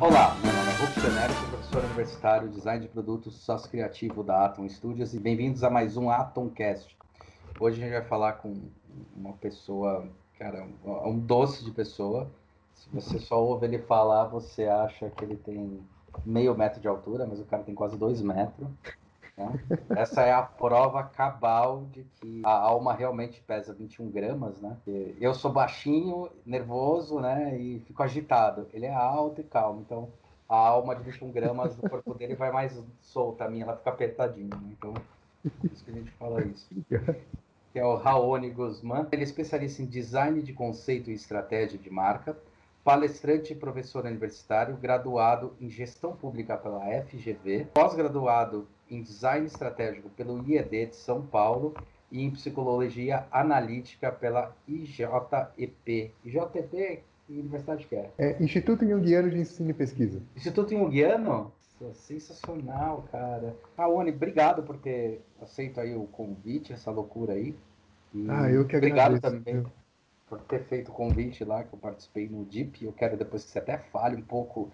Olá, meu nome é Hulk Tenero, sou professor universitário, design de produtos, sócio criativo da Atom Studios e bem-vindos a mais um Atomcast. Hoje a gente vai falar com uma pessoa, cara, um doce de pessoa. Se você só ouve ele falar, você acha que ele tem meio metro de altura, mas o cara tem quase dois metros. Né? Essa é a prova cabal de que a alma realmente pesa 21 gramas, né? Eu sou baixinho, nervoso, né? E fico agitado. Ele é alto e calmo, então a alma de 21 gramas do corpo dele vai mais solta, a minha ela fica apertadinha, né? Então, por isso que a gente fala isso. Que é o Raoni Guzman. Ele é especialista em design de conceito e estratégia de marca, palestrante e professor universitário, graduado em gestão pública pela FGV, pós-graduado em design estratégico pelo IED de São Paulo e em psicologia analítica pela IJEP. IJEP, que universidade que é? É, Instituto Jungiano de Ensino e Pesquisa. Instituto Jungiano? Nossa, Sensacional, cara. Raoni, obrigado por ter aceito aí o convite, essa loucura aí. E Ah, eu que Obrigado agradeço. também Eu- por ter feito o convite lá, que eu participei no DIP. Eu quero depois que você até fale um pouco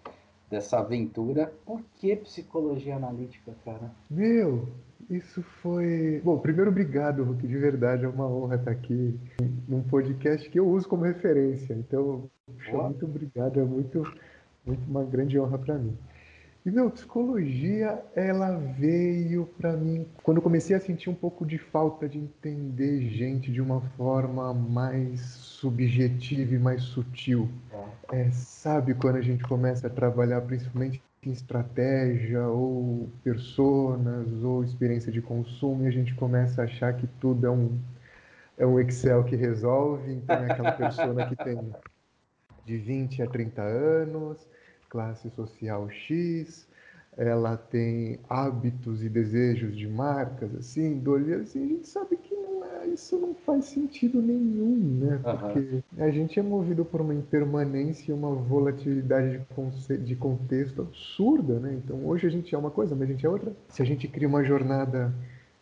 dessa aventura. Por que psicologia analítica, cara? Meu, isso foi. Bom, primeiro, obrigado, Hulk, de verdade. É uma honra estar aqui num podcast que eu uso como referência. Então, puxa, muito obrigado. É muito, muito uma grande honra para mim. E, meu, psicologia, ela veio para mim quando eu comecei a sentir um pouco de falta de entender gente de uma forma mais subjetiva e mais sutil. É, sabe quando a gente começa a trabalhar principalmente em estratégia ou personas ou experiência de consumo e a gente começa a achar que tudo é um, é um Excel que resolve, então é aquela persona que tem de 20 a 30 anos, classe social X, ela tem hábitos e desejos de marcas, assim, do olhar assim, a gente sabe que não é, isso não faz sentido nenhum, né? Porque a gente é movido por uma impermanência e uma volatilidade de, conce- de contexto absurda, né? Então hoje a gente é uma coisa, mas a gente é outra. Se a gente cria uma jornada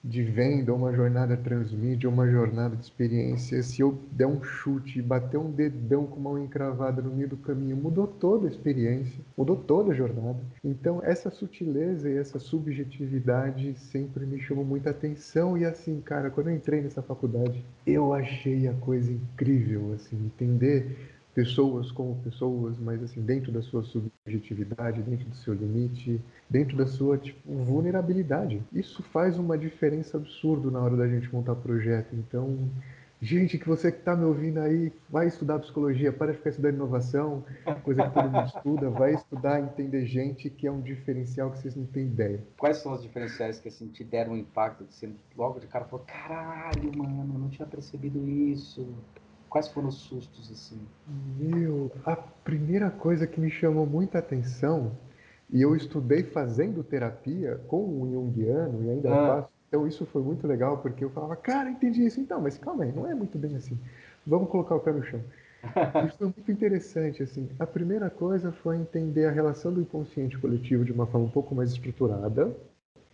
de venda, uma jornada transmídia, uma jornada de experiência, se eu der um chute e bater um dedão com uma encravada no meio do caminho, mudou toda a experiência, mudou toda a jornada. Então, essa sutileza e essa subjetividade sempre me chamou muita atenção. E assim, cara, quando eu entrei nessa faculdade, eu achei a coisa incrível, assim, entender pessoas como pessoas, mas assim, dentro da sua subjetividade, dentro do seu limite, dentro da sua tipo, vulnerabilidade. Isso faz uma diferença absurda na hora da gente montar projeto. Então, gente, que você que está me ouvindo aí, vai estudar psicologia, para de ficar estudando inovação, coisa que todo mundo estuda, vai estudar entender gente, que é um diferencial que vocês não têm ideia. Quais são os diferenciais que assim, te deram um impacto? Que você logo de cara falou, caralho, mano, não tinha percebido isso. Quais foram os sustos, assim? Meu, a primeira coisa que me chamou muita atenção, e eu estudei fazendo terapia com o Jungiano e ainda Ah. faço, então isso foi muito legal, porque eu falava, cara, entendi isso, então, mas calma aí, não é muito bem assim. Vamos colocar o pé no chão. Isso foi muito interessante, assim. A primeira coisa foi entender a relação do inconsciente coletivo de uma forma um pouco mais estruturada,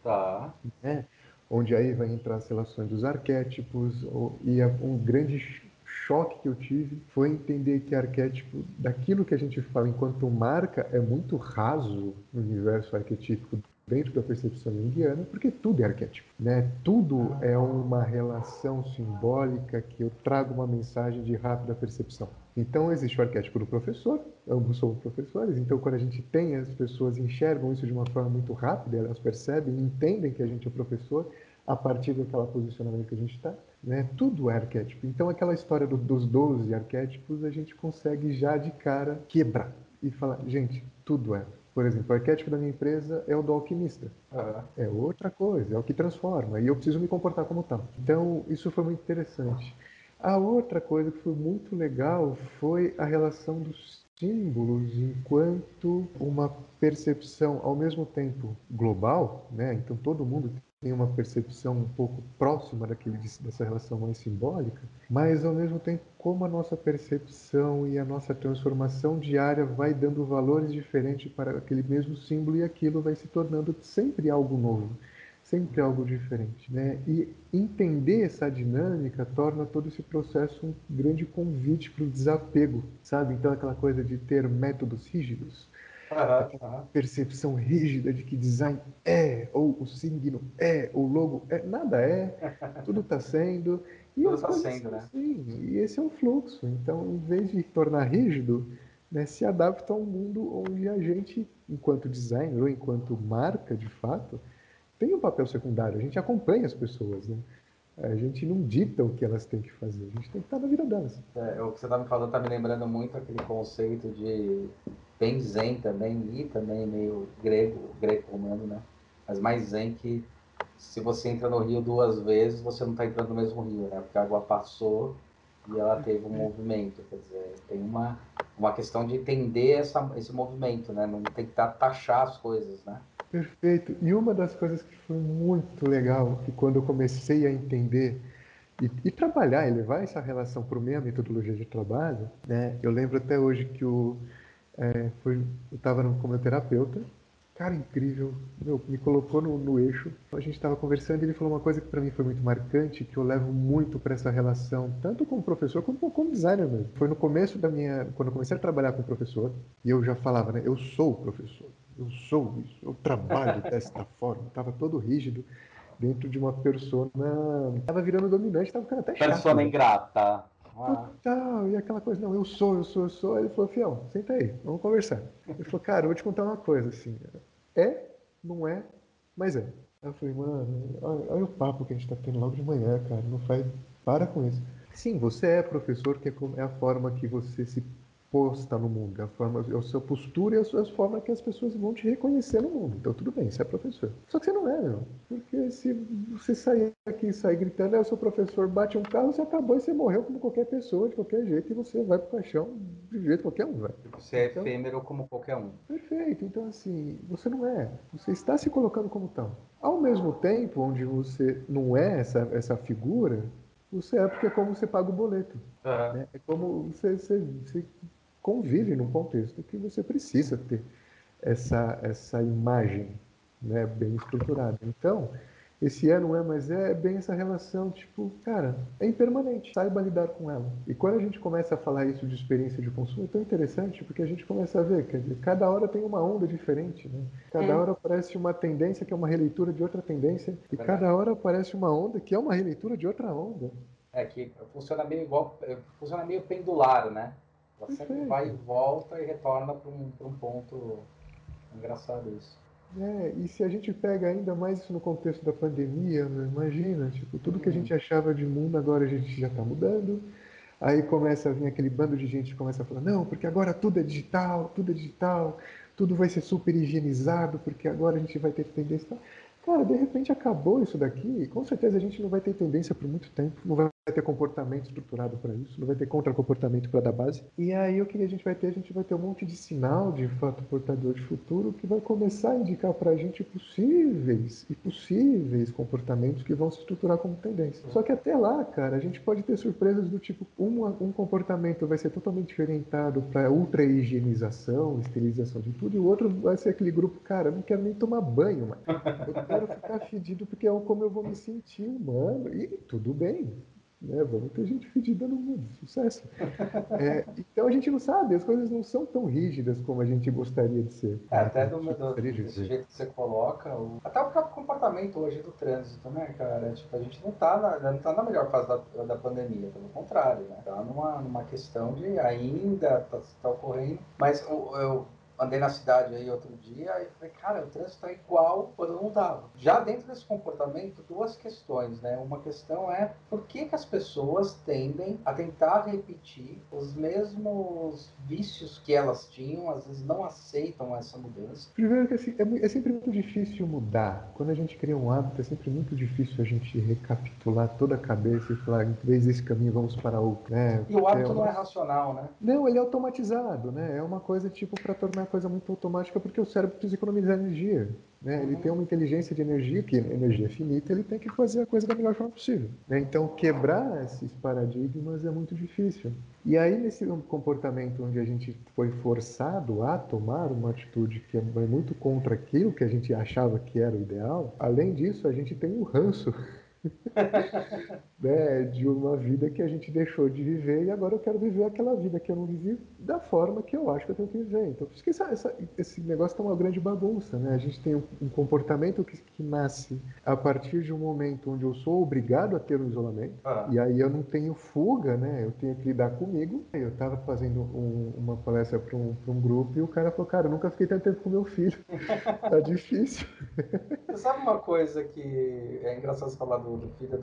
Tá. né? onde aí vai entrar as relações dos arquétipos, e um grande choque que eu tive foi entender que arquétipo, daquilo que a gente fala enquanto marca, é muito raso no universo arquetípico dentro da percepção junguiana, porque tudo é arquétipo, né? Tudo é uma relação simbólica que eu trago uma mensagem de rápida percepção. Então existe o arquétipo do professor, ambos somos professores, então quando a gente tem, as pessoas enxergam isso de uma forma muito rápida, elas percebem, entendem que a gente é professor a partir daquela posicionamento que a gente está, né? Tudo é arquétipo. Então aquela história do- dos 12 arquétipos a gente consegue já de cara quebrar e falar, gente, tudo é. Por exemplo, o arquétipo da minha empresa é o do alquimista. Aham. É outra coisa, é o que transforma. E eu preciso me comportar como tal. Então, isso foi muito interessante. A outra coisa que foi muito legal foi a relação dos símbolos enquanto uma percepção ao mesmo tempo global, né? Então todo mundo tem uma percepção um pouco próxima daquele, dessa relação mais simbólica, mas ao mesmo tempo como a nossa percepção e a nossa transformação diária vai dando valores diferentes para aquele mesmo símbolo e aquilo vai se tornando sempre algo novo sempre algo diferente, né? E entender essa dinâmica torna todo esse processo um grande convite para o desapego, sabe? Então aquela coisa de ter métodos rígidos, uhum, percepção rígida de que design é, ou o signo é, o logo é, nada é, tudo está sendo. E tudo está sendo, né? Assim, e esse é o fluxo. Então, em vez de tornar rígido, né, se adapta a um mundo onde a gente, enquanto designer ou enquanto marca, de fato, tem um papel secundário. A gente acompanha as pessoas, né? A gente não dita o que elas têm que fazer, a gente tem que estar na vida delas. É, o que você está me falando está me lembrando muito aquele conceito de bem zen também, e também meio grego, greco-romano, né? Mas mais zen que se você entra no rio duas vezes, você não está entrando no mesmo rio, né? Porque a água passou e ela teve um movimento. Quer dizer, tem uma, uma questão de entender essa, esse movimento, né? Não tem que taxar as coisas, né? Perfeito. E uma das coisas que foi muito legal, que quando eu comecei a entender e, e trabalhar e levar essa relação para minha metodologia de trabalho, né? Eu lembro até hoje que o, é, foi, eu estava como terapeuta, cara incrível, meu, me colocou no, no eixo. A gente estava conversando e ele falou uma coisa que para mim foi muito marcante, que eu levo muito para essa relação, tanto com o professor quanto com o designer mesmo. Foi no começo da minha, quando eu comecei a trabalhar com o professor, e eu já falava, né, eu sou o professor eu sou isso, eu trabalho desta forma. Estava todo rígido dentro de uma persona. Estava virando dominante, estava ficando até chato. Persona né? Ingrata. Total, e aquela coisa, não, eu sou, eu sou, eu sou. Ele falou, fião, senta aí, vamos conversar. Ele falou, cara, eu vou te contar uma coisa, assim, é, não é, mas é. Eu falei, mano, olha, olha o papo que a gente tá tendo logo de manhã, cara, não faz, para com isso. Sim, você é professor, que é, é a forma que você se posta no mundo, a forma, a sua postura e a sua forma que as pessoas vão te reconhecer no mundo. Então tudo bem, você é professor. Só que você não é, meu. Porque se você sair aqui e sair gritando, é o seu professor bate um carro, você acabou e você morreu como qualquer pessoa, de qualquer jeito, e você vai pro caixão de jeito qualquer um, velho. Você é então, efêmero como qualquer um. Perfeito. Então, assim, você não é. Você está se colocando como tal. Ao mesmo tempo, onde você não é essa, essa figura, você é porque é como você paga o boleto. Uhum. Né? É como você, você, você convive num contexto que você precisa ter essa, essa imagem né, bem estruturada. Então, esse é, não é, mas é, é bem essa relação, tipo, cara, é impermanente, saiba lidar com ela. E quando a gente começa a falar isso de experiência de consumo, é tão interessante, porque a gente começa a ver, quer dizer, cada hora tem uma onda diferente, né? Cada hora aparece uma tendência que é uma releitura de outra tendência, e cada hora aparece uma onda que é uma releitura de outra onda. É, que funciona meio igual, funciona meio pendular, né? Ela sempre vai e volta e retorna para um, um ponto engraçado isso. É, e se a gente pega ainda mais isso no contexto da pandemia, né? imagina, tipo, tudo que a gente achava de mundo agora a gente já está mudando. Aí começa a vir aquele bando de gente que começa a falar, não, porque agora tudo é digital, tudo é digital, tudo vai ser super higienizado, porque agora a gente vai ter tendência. Cara, de repente acabou isso daqui, com certeza a gente não vai ter tendência por muito tempo, não vai ter comportamento estruturado para isso, não vai ter contra-comportamento para dar base. E aí o que a gente vai ter? A gente vai ter um monte de sinal de fato portador de futuro que vai começar a indicar para a gente possíveis e possíveis comportamentos que vão se estruturar como tendência. Só que até lá, cara, a gente pode ter surpresas do tipo, um, um comportamento vai ser totalmente diferentado para ultra higienização, esterilização de tudo, e o outro vai ser aquele grupo, cara, eu não quero nem tomar banho, mano. Eu quero ficar fedido porque é como eu vou me sentir humano. E tudo bem. Né? Vamos ter gente fedida no mundo. Sucesso. É, então a gente não sabe, as coisas não são tão rígidas como a gente gostaria de ser. É, até do, do, do jeito que você coloca, o, até o próprio comportamento hoje do trânsito, né, cara? Tipo, a gente não está na, não tá na melhor fase da, da pandemia, pelo contrário, né? Tá numa, numa questão de ainda tá, tá ocorrendo, mas eu, eu andei na cidade aí outro dia e falei, cara, o trânsito está igual quando não estava. Já dentro desse comportamento, duas questões, né? Uma questão é por que, que as pessoas tendem a tentar repetir os mesmos vícios que elas tinham, às vezes não aceitam essa mudança. Primeiro que assim, é, é sempre muito difícil mudar. Quando a gente cria um hábito, é sempre muito difícil a gente recapitular toda a cabeça e falar, em vez desse caminho, vamos para outro. Né? E o hábito é, não é racional, né? Não, ele é automatizado, né? É uma coisa tipo para tornar coisa muito automática porque o cérebro precisa economizar energia. Né? Ele tem uma inteligência de energia, que energia é finita, ele tem que fazer a coisa da melhor forma possível. Né? Então, quebrar esses paradigmas é muito difícil. E aí, nesse comportamento onde a gente foi forçado a tomar uma atitude que é muito contra aquilo que a gente achava que era o ideal, além disso, a gente tem o ranço né, de uma vida que a gente deixou de viver e agora eu quero viver aquela vida que eu não vivi da forma que eu acho que eu tenho que viver. Então, por isso que essa, essa, esse negócio está uma grande bagunça. Né? A gente tem um, um comportamento que, que, nasce a partir de um momento onde eu sou obrigado a ter um isolamento ah. e aí eu não tenho fuga, né? eu tenho que lidar comigo. Eu estava fazendo um, uma palestra para um, um grupo e o cara falou: Cara, eu nunca fiquei tanto tempo com meu filho. tá difícil. Você sabe uma coisa que é engraçado você falar do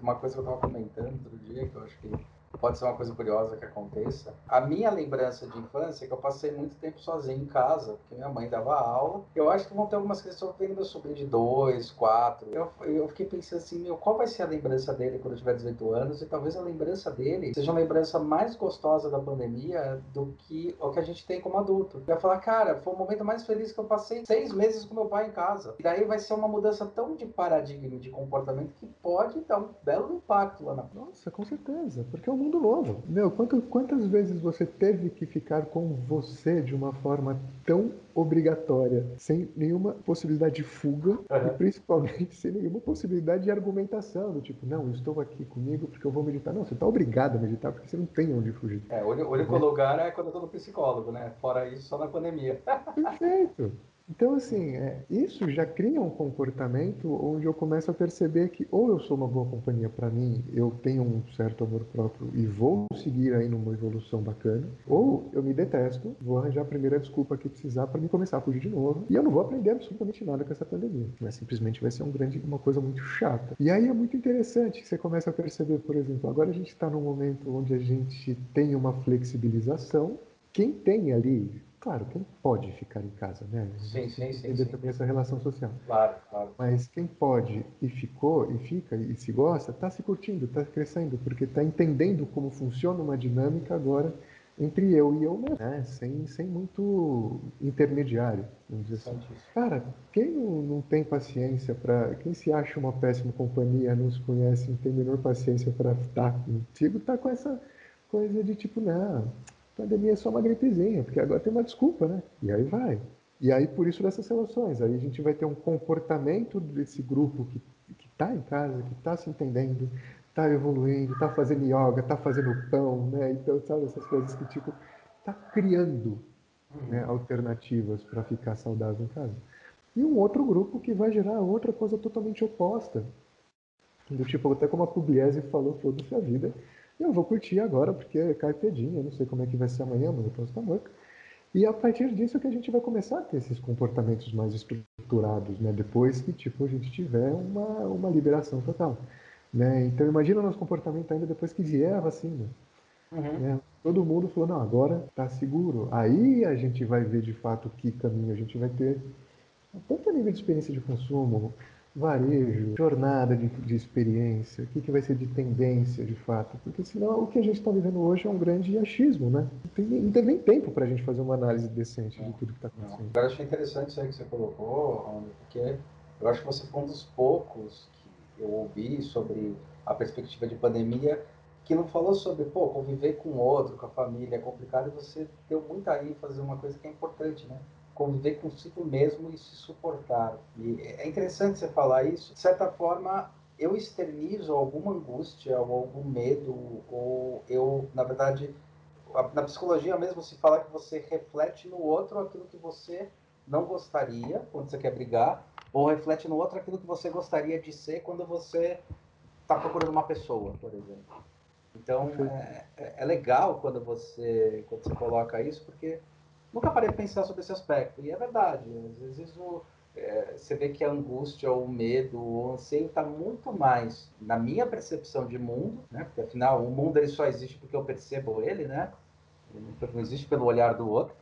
uma coisa que eu estava comentando outro dia, que eu acho que pode ser uma coisa curiosa que aconteça. A minha lembrança de infância é que eu passei muito tempo sozinho em casa, porque minha mãe dava aula. Eu acho que vão ter algumas questões vendo meu sobrinho de dois, quatro. Eu, eu fiquei pensando assim, meu, qual vai ser a lembrança dele quando eu tiver 18 anos? E talvez a lembrança dele seja uma lembrança mais gostosa da pandemia do que o que a gente tem como adulto. Ia falar, cara, foi o momento mais feliz que eu passei seis meses com meu pai em casa. E daí vai ser uma mudança tão de paradigma, de comportamento, que pode dar um belo impacto lá na Nossa, com certeza. Porque o mundo novo. Meu, quanto, quantas vezes você teve que ficar com você de uma forma tão obrigatória, sem nenhuma possibilidade de fuga uhum. e principalmente sem nenhuma possibilidade de argumentação, do tipo, não, estou aqui comigo porque eu vou meditar. Não, você está obrigado a meditar porque você não tem onde fugir. É, o único é. lugar é quando eu estou no psicólogo, né? Fora isso, só na pandemia. Perfeito. Então, assim, é, isso já cria um comportamento onde eu começo a perceber que ou eu sou uma boa companhia para mim, eu tenho um certo amor próprio e vou seguir aí numa evolução bacana, ou eu me detesto, vou arranjar a primeira desculpa que precisar para me começar a fugir de novo, e eu não vou aprender absolutamente nada com essa pandemia. Mas simplesmente vai ser um grande, uma coisa muito chata. E aí é muito interessante que você começa a perceber, por exemplo, agora a gente está num momento onde a gente tem uma flexibilização. Quem tem ali Claro, quem pode ficar em casa, né? Sim, sim, sim. Entender também essa relação social. Claro, claro. Mas quem pode e ficou, e fica, e se gosta, está se curtindo, está crescendo, porque está entendendo como funciona uma dinâmica agora entre eu e eu mesmo, né? Sem, sem muito intermediário, vamos dizer assim. Cara, quem não, não tem paciência para. Quem se acha uma péssima companhia, não se conhece, não tem menor paciência para estar contigo, tá com essa coisa de tipo, não pandemia é só uma gripezinha, porque agora tem uma desculpa, né? E aí vai. E aí, por isso, dessas relações. Aí a gente vai ter um comportamento desse grupo que está em casa, que está se entendendo, está evoluindo, está fazendo yoga, está fazendo pão, né? Então, sabe, essas coisas que, tipo, está criando né, alternativas para ficar saudável em casa. E um outro grupo que vai gerar outra coisa totalmente oposta. Do tipo, até como a Pugliese falou, foda-se a vida, eu vou curtir agora porque é carpedinha, não sei como é que vai ser amanhã, mas eu posso estar morto. E a partir disso é que a gente vai começar a ter esses comportamentos mais estruturados, né? Depois que tipo a gente tiver uma, uma liberação total, né? Então imagina o nosso comportamento ainda depois que vier a vacina. Uhum. Né? Todo mundo falou, não, agora está seguro. Aí a gente vai ver de fato que caminho a gente vai ter, tanto a nível de experiência de consumo, varejo, jornada de, de experiência, o que, que vai ser de tendência de fato, porque senão o que a gente está vivendo hoje é um grande achismo, né? Não tem, não tem nem tempo para a gente fazer uma análise decente de tudo que está acontecendo. Eu achei interessante isso aí que você colocou, porque eu acho que você foi um dos poucos que eu ouvi sobre a perspectiva de pandemia que não falou sobre, pô, conviver com outro, com a família é complicado, e você deu muita ênfase em uma coisa que é importante, né? Conviver consigo mesmo e se suportar. E é interessante você falar isso. De certa forma, eu externizo alguma angústia ou algum medo, ou eu, na verdade, na psicologia mesmo se fala que você reflete no outro aquilo que você não gostaria quando você quer brigar, ou reflete no outro aquilo que você gostaria de ser quando você está procurando uma pessoa, por exemplo. Então, é, é, é legal quando você, quando você coloca isso, porque Nunca parei de pensar sobre esse aspecto. E é verdade. Às vezes o, é, você vê que a angústia, ou o medo, o anseio está muito mais na minha percepção de mundo, né? Porque afinal o mundo ele só existe porque eu percebo ele, né? Ele não existe pelo olhar do outro.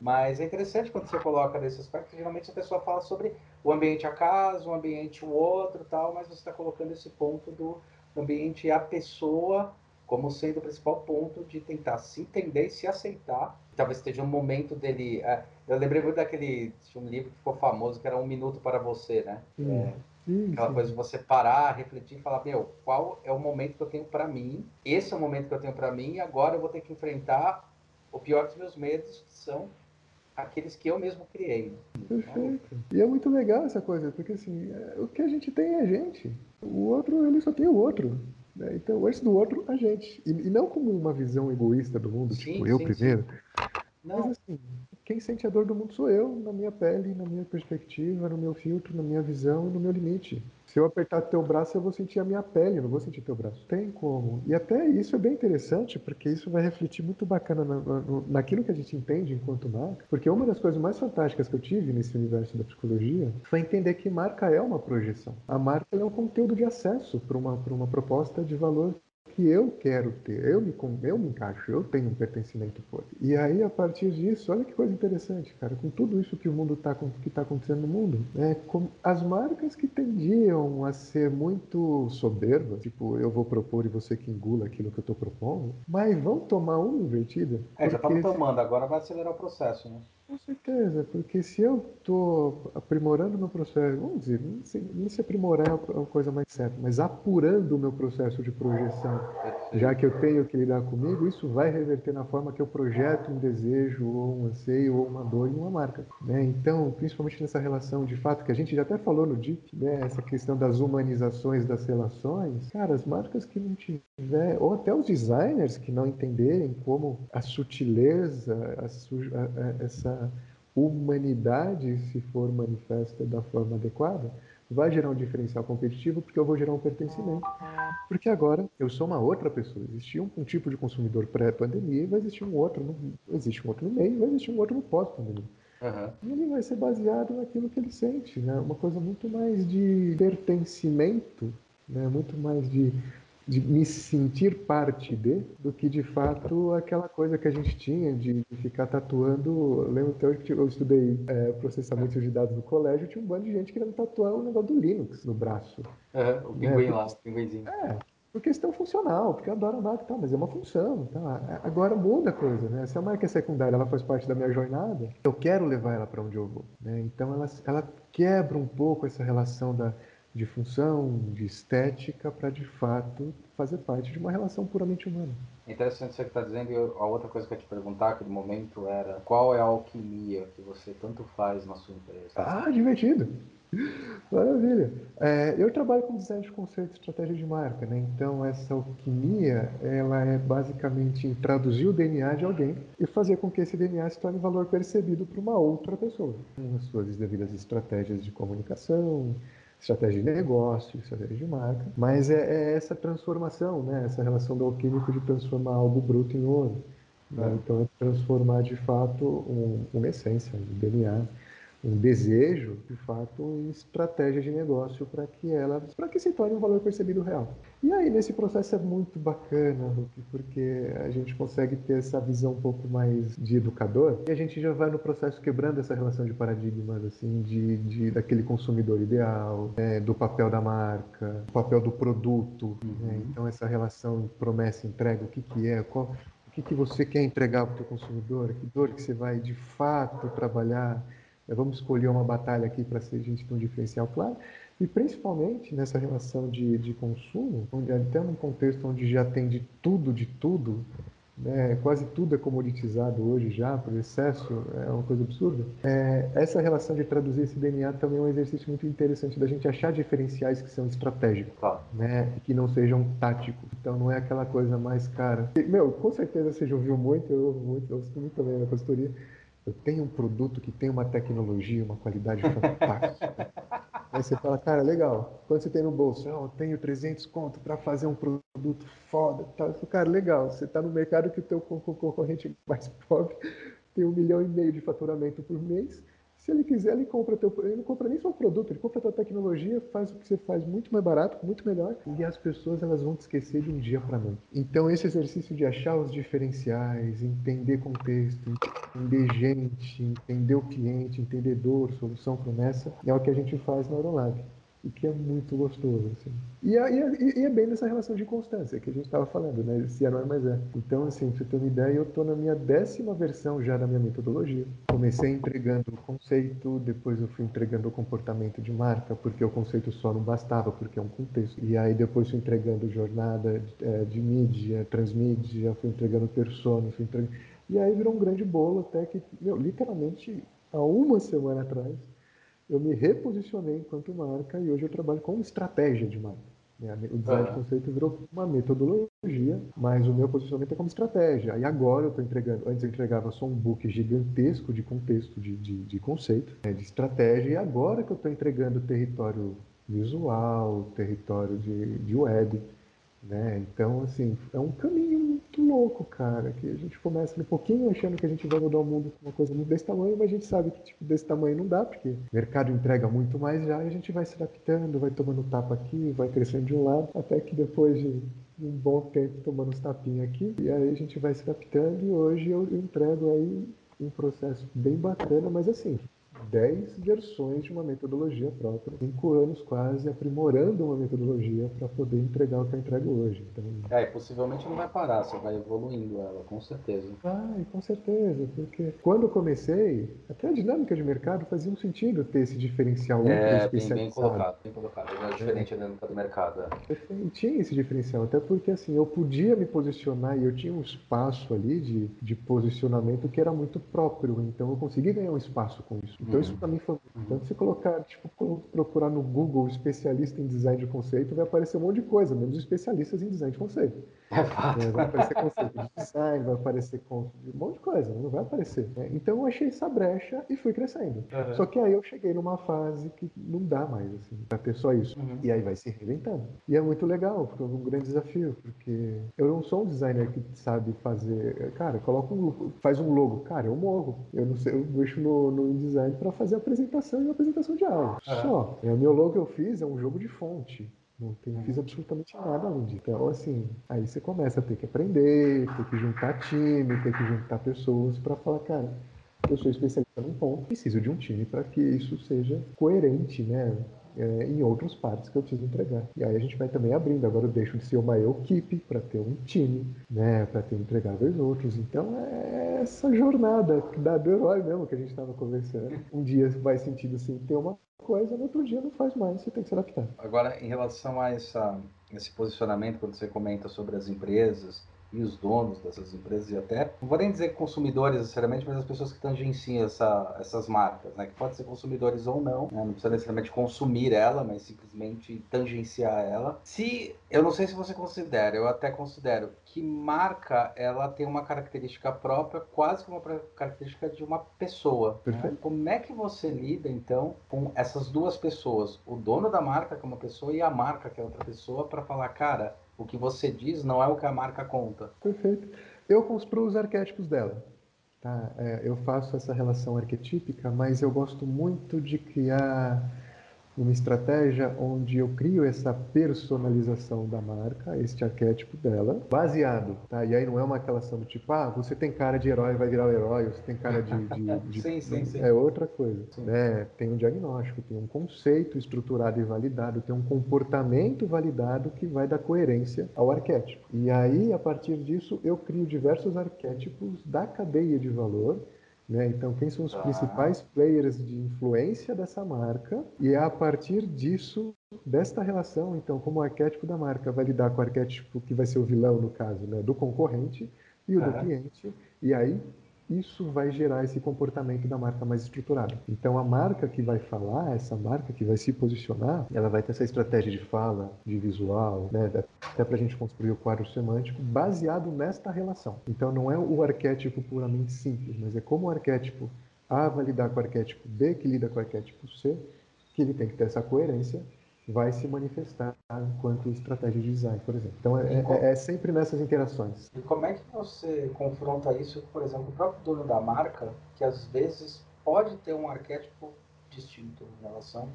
Mas é interessante quando você coloca nesse aspecto, geralmente a pessoa fala sobre o ambiente a casa, o ambiente o outro tal, mas você está colocando esse ponto do ambiente a pessoa como sendo o principal ponto de tentar se entender e se aceitar. Talvez esteja um momento dele. É, eu lembrei muito daquele um livro que ficou famoso, que era Um Minuto para Você, né? É, sim, aquela sim. coisa de você parar, refletir e falar: Meu, qual é o momento que eu tenho para mim? Esse é o momento que eu tenho para mim, e agora eu vou ter que enfrentar o pior dos meus medos, que são aqueles que eu mesmo criei. Perfeito. E é muito legal essa coisa, porque assim, é, o que a gente tem é a gente. O outro, ele só tem o outro. Né? Então, antes do outro, a gente. E, e, não como uma visão egoísta do mundo, sim, tipo, eu sim, primeiro. Sim. Mas assim, quem sente a dor do mundo sou eu, na minha pele, na minha perspectiva, no meu filtro, na minha visão e no meu limite. Se eu apertar teu braço, eu vou sentir a minha pele, não vou sentir teu braço. Tem como. E até isso é bem interessante, porque isso vai refletir muito bacana na, na, naquilo que a gente entende enquanto marca. Porque uma das coisas mais fantásticas que eu tive nesse universo da psicologia foi entender que marca é uma projeção. A marca é um conteúdo de acesso para uma, uma proposta de valor que eu quero ter, eu me, eu me encaixo, eu tenho um pertencimento forte. E aí, a partir disso, olha que coisa interessante, cara, com tudo isso que o mundo tá, que está acontecendo no mundo, né, com as marcas que tendiam a ser muito soberbas, tipo, eu vou propor e você que engula aquilo que eu estou propondo, mas vão tomar uma invertida. É, já estamos tomando, agora vai acelerar o processo, né? Com certeza, porque se eu estou aprimorando meu processo, vamos dizer, não se, não se aprimorar é a coisa mais certa, mas apurando o meu processo de projeção, já que eu tenho que lidar comigo, isso vai reverter na forma que eu projeto um desejo, ou um anseio, ou uma dor em uma marca. Né? Então, principalmente nessa relação de fato, que a gente já até falou no DIP, né? essa questão das humanizações das relações, cara, as marcas que não tiver, ou até os designers que não entenderem como a sutileza, a, a, a, humanidade, se for manifesta da forma adequada, vai gerar um diferencial competitivo porque eu vou gerar um pertencimento. Porque agora eu sou uma outra pessoa. Existia um, um tipo de consumidor pré-pandemia vai existir um outro no, existe um outro no meio vai existir um outro no pós-pandemia. Uhum. E ele vai ser baseado naquilo que ele sente, né? Uma coisa muito mais de pertencimento, né? Muito mais de de me sentir parte de, do que de fato aquela coisa que a gente tinha de, de ficar tatuando. Eu lembro até que eu estudei é, processamento de dados no colégio, tinha um bando de gente querendo tatuar o um negócio do Linux no braço. Uhum, o pinguim né? lá, o pinguinzinho. É, por questão funcional, porque eu adoro a marca, tá, mas é uma função. Tá? Agora muda a coisa, né? Se a marca é secundária, ela faz parte da minha jornada, eu quero levar ela para onde eu vou. Né? Então ela, ela quebra um pouco essa relação da de função, de estética, para de fato fazer parte de uma relação puramente humana. Interessante o que você está dizendo, e a outra coisa que eu ia te perguntar naquele momento era qual é a alquimia que você tanto faz na sua empresa? Ah, divertido! Maravilha! É, eu trabalho com design de conceito e estratégia de marca, né? então essa alquimia ela é basicamente traduzir o DNA de alguém e fazer com que esse DNA se torne valor percebido por uma outra pessoa, com as suas devidas estratégias de comunicação, estratégia de negócio, estratégia de marca, mas é, é essa transformação, né? essa relação do alquímico de transformar algo bruto em ouro. Né? É. Então, é transformar de fato um, uma essência, um DNA um desejo, de fato, em estratégia de negócio para que ela, para que se torne um valor percebido real. E aí nesse processo é muito bacana, Luke, porque a gente consegue ter essa visão um pouco mais de educador e a gente já vai no processo quebrando essa relação de paradigmas, assim, de, de daquele consumidor ideal, né, do papel da marca, do papel do produto. Né? Uhum. Né? Então essa relação promessa entrega, o que que é, qual, o que que você quer entregar para o consumidor, que dor que você vai de fato trabalhar Vamos escolher uma batalha aqui para ser a gente ter um diferencial claro. E principalmente nessa relação de, de consumo, onde até num contexto onde já tem de tudo, de tudo, né, quase tudo é comoditizado hoje já, por excesso, é uma coisa absurda. É, essa relação de traduzir esse DNA também é um exercício muito interessante da gente achar diferenciais que são estratégicos, ah. né, e que não sejam táticos. Então não é aquela coisa mais cara. Meu, com certeza você já ouviu muito, eu ouvo muito, eu ouço muito também na consultoria, eu tenho um produto que tem uma tecnologia, uma qualidade fantástica. Aí você fala, cara, legal. Quando você tem no bolso, oh, eu tenho 300 conto para fazer um produto foda. Tá? Falo, cara, legal. Você está no mercado que o teu concorrente mais pobre tem um milhão e meio de faturamento por mês se ele quiser, ele compra teu, ele não compra nem só o produto, ele compra a tua tecnologia, faz o que você faz muito mais barato, muito melhor, e as pessoas elas vão te esquecer de um dia para noite. Então esse exercício de achar os diferenciais, entender contexto, entender gente, entender o cliente, entender dor, solução, promessa, é o que a gente faz na Eurolab. E que é muito gostoso. Assim. E, é, e, é, é bem nessa relação de constância que a gente estava falando, né? Se é não é mais é. Então, assim, pra você ter uma ideia, eu estou na minha décima versão já da minha metodologia. Comecei entregando o conceito, depois eu fui entregando o comportamento de marca, porque o conceito só não bastava, porque é um contexto. E aí depois fui entregando jornada de, é, de mídia, transmídia, fui entregando persona, fui entregando... E aí virou um grande bolo até que, meu, literalmente, há uma semana atrás, eu me reposicionei enquanto marca e hoje eu trabalho com estratégia de marca. Né? O design de conceito virou uma metodologia, mas o meu posicionamento é como estratégia. E agora eu estou entregando, antes eu entregava só um book gigantesco de contexto, de, de, de conceito, né? de estratégia, e agora que eu estou entregando território visual, território de, de web, né? Então, assim, é um caminho muito louco, cara, que a gente começa um pouquinho achando que a gente vai mudar o mundo com uma coisa desse tamanho, mas a gente sabe que tipo, desse tamanho não dá, porque o mercado entrega muito mais já e a gente vai se adaptando, vai tomando tapa aqui, vai crescendo de um lado, até que depois de um bom tempo tomando uns tapinhos aqui, e aí a gente vai se adaptando e hoje eu entrego aí um processo bem bacana, mas assim, 10 versões de uma metodologia própria, 5 anos quase aprimorando uma metodologia para poder entregar o que eu entrego hoje. Então, é, possivelmente não vai parar, você vai evoluindo ela, com certeza. Vai, com certeza, porque quando eu comecei, até a dinâmica de mercado fazia um sentido ter esse diferencial é, bem, bem colocado, bem colocado, é diferente da dinâmica do mercado. É. Tinha esse diferencial, até porque assim, eu podia me posicionar e eu tinha um espaço ali de, de posicionamento que era muito próprio, então eu consegui ganhar um espaço com isso. Então, então isso para mim foi. Então se colocar, tipo, procurar no Google especialista em design de conceito, vai aparecer um monte de coisa, menos especialistas em design de conceito. É fato. É, vai aparecer conceito de design, vai aparecer um monte de coisa, não vai aparecer. Né? Então eu achei essa brecha e fui crescendo. Uhum. Só que aí eu cheguei numa fase que não dá mais, assim, pra ter só isso. Uhum. E aí vai se reinventando. E é muito legal, porque é um grande desafio, porque eu não sou um designer que sabe fazer. Cara, coloca um, faz um logo. Cara, eu morro. Eu não sei, eu mexo no, no InDesign para fazer a apresentação e a apresentação de algo. Uhum. Só. É, o meu logo que eu fiz é um jogo de fonte. Não tem, fiz absolutamente nada além disso. Então, assim, aí você começa a ter que aprender, ter que juntar time, ter que juntar pessoas para falar, cara, eu sou especialista num ponto, preciso de um time para que isso seja coerente, né? É, em outras partes que eu preciso entregar. E aí a gente vai também abrindo. Agora eu deixo de ser uma equipe para ter um time, né? Para ter entregáveis outros. Então é essa jornada da, do herói mesmo que a gente estava conversando. Um dia faz sentido assim ter uma coisa, no outro dia não faz mais, você tem que se adaptar. Agora, em relação a essa, esse posicionamento, quando você comenta sobre as empresas, e os donos dessas empresas e até, não vou nem dizer consumidores necessariamente, mas as pessoas que tangenciam essa, essas marcas, né? Que pode ser consumidores ou não, né? não precisa necessariamente consumir ela, mas simplesmente tangenciar ela. Se, eu não sei se você considera, eu até considero que marca, ela tem uma característica própria, quase como uma característica de uma pessoa. Né? Como é que você lida, então, com essas duas pessoas? O dono da marca, que é uma pessoa, e a marca, que é outra pessoa, para falar, cara, o que você diz não é o que a marca conta. Perfeito. Eu construo os arquétipos dela. Tá? É, eu faço essa relação arquetípica, mas eu gosto muito de criar uma estratégia onde eu crio essa personalização da marca, este arquétipo dela, baseado, tá? E aí não é uma relação do tipo, ah, você tem cara de herói, vai virar o herói, você tem cara de... de, de... sim, sim, sim. É outra coisa, né? Tem um diagnóstico, tem um conceito estruturado e validado, tem um comportamento validado que vai dar coerência ao arquétipo. E aí, a partir disso, eu crio diversos arquétipos da cadeia de valor né? Então, quem são os principais players de influência dessa marca? E é a partir disso, desta relação, então, como o arquétipo da marca vai lidar com o arquétipo que vai ser o vilão, no caso, né? do concorrente e o do cliente, e aí isso vai gerar esse comportamento da marca mais estruturado. Então a marca que vai falar, essa marca que vai se posicionar, ela vai ter essa estratégia de fala, de visual, né, até para a gente construir o quadro semântico baseado nesta relação. Então não é o arquétipo puramente simples, mas é como o arquétipo A vai lidar com o arquétipo B, que lida com o arquétipo C, que ele tem que ter essa coerência vai se manifestar enquanto estratégia de design, por exemplo. Então é, é, é, sempre nessas interações. E como é que você confronta isso, por exemplo, o próprio dono da marca, que às vezes pode ter um arquétipo distinto em relação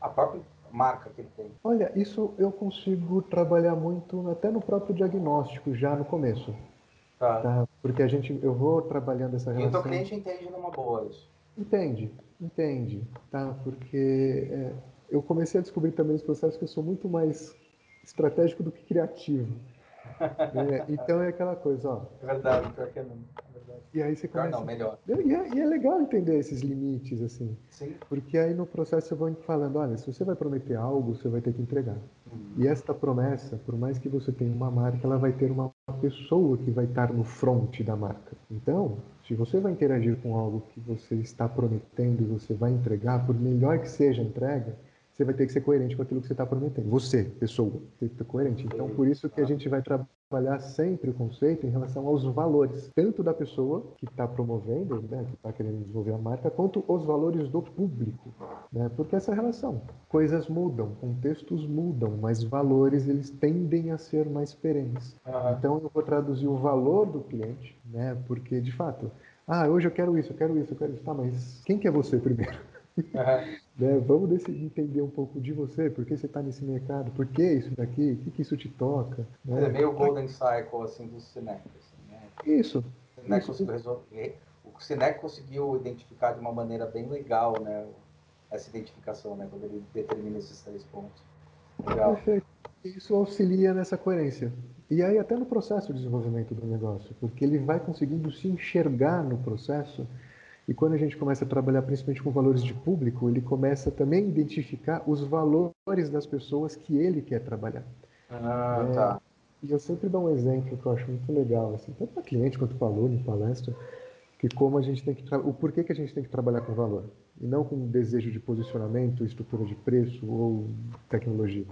à própria marca que ele tem? Olha, isso eu consigo trabalhar muito até no próprio diagnóstico já no começo. Tá. tá? Porque a gente, eu vou trabalhando essa relação. Então o cliente entende numa boa isso. Entende, entende, tá? Porque é eu comecei a descobrir também nos processos que eu sou muito mais estratégico do que criativo. É, então é aquela coisa, ó. É verdade, pior que é não. E aí você começa. não, melhor. E é, e é, legal entender esses limites, assim. Sim. Porque aí no processo você vai falando, olha, se você vai prometer algo, você vai ter que entregar. Uhum. E esta promessa, por mais que você tenha uma marca, ela vai ter uma pessoa que vai estar no front da marca. Então, se você vai interagir com algo que você está prometendo e você vai entregar, por melhor que seja a entrega, você vai ter que ser coerente com aquilo que você está prometendo. Você, pessoa, tem que ser coerente. Então, por isso que a gente vai trabalhar sempre o conceito em relação aos valores, tanto da pessoa que está promovendo, né, que está querendo desenvolver a marca, quanto os valores do público. Né? Porque essa relação, coisas mudam, contextos mudam, mas valores eles tendem a ser mais perenes. Uhum. Então, eu vou traduzir o valor do cliente, né? porque, de fato, ah, hoje eu quero isso, eu quero isso, eu quero isso. Tá, mas quem que é você primeiro? Uhum. Né? Vamos decidir entender um pouco de você, por que você está nesse mercado, por que isso daqui, o que, que isso te toca. Né? É meio o Golden Cycle assim, do Cinec. Assim, né? Isso. O Cinec, conseguiu resolver, o conseguiu identificar de uma maneira bem legal né, essa identificação, né, quando ele determina esses três pontos. Legal. Perfeito. Isso auxilia nessa coerência. E aí até no processo de desenvolvimento do negócio, porque ele vai conseguindo se enxergar no processo e quando a gente começa a trabalhar principalmente com valores de público, ele começa também a identificar os valores das pessoas que ele quer trabalhar. Ah, é, tá. E eu sempre dou um exemplo que eu acho muito legal, assim, tanto para cliente quanto para aluno, em palestra, que como a gente tem que o porquê que a gente tem que trabalhar com valor e não com desejo de posicionamento, estrutura de preço ou tecnologia.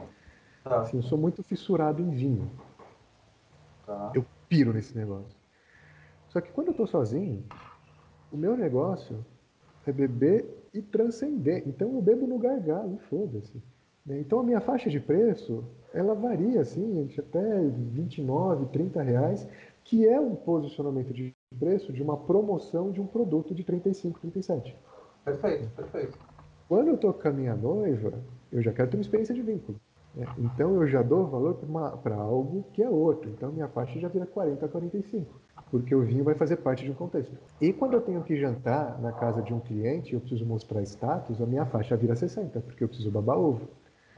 Tá. Assim, eu sou muito fissurado em vinho. Tá. Eu piro nesse negócio. Só que quando eu estou sozinho, o meu negócio é beber e transcender. Então eu bebo no gargalo, foda-se. Né? Então a minha faixa de preço, ela varia assim, até 29, 30 reais, que é um posicionamento de preço de uma promoção de um produto de 35, 37. Perfeito, perfeito. Quando eu estou com a minha noiva, eu já quero ter uma experiência de vínculo. Né? Então eu já dou valor para algo que é outro. Então minha faixa já vira 40 a 45 porque o vinho vai fazer parte de um contexto. E quando eu tenho que jantar na casa de um cliente eu preciso mostrar status, a minha faixa vira 60, porque eu preciso babar ovo.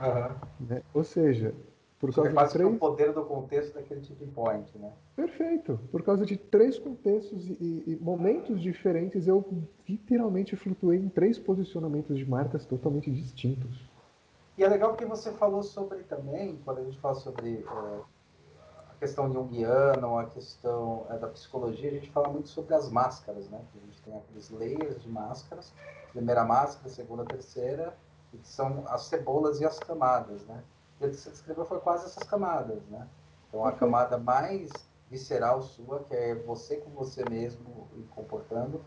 Uhum. Né? Ou seja, por causa é de três... o poder do contexto daquele tipping point, né? Perfeito. Por causa de três contextos e, e, momentos diferentes, eu literalmente flutuei em três posicionamentos de marcas totalmente distintos. E é legal porque você falou sobre também, quando a gente fala sobre é, questão junguiana, a questão é, da psicologia, a gente fala muito sobre as máscaras, né? Que a gente tem aqueles layers de máscaras, primeira máscara, segunda, terceira, e que são as cebolas e as camadas, né? E o que você descreveu foi quase essas camadas, né? Então, a uhum. camada mais visceral sua, que é você com você mesmo e comportando,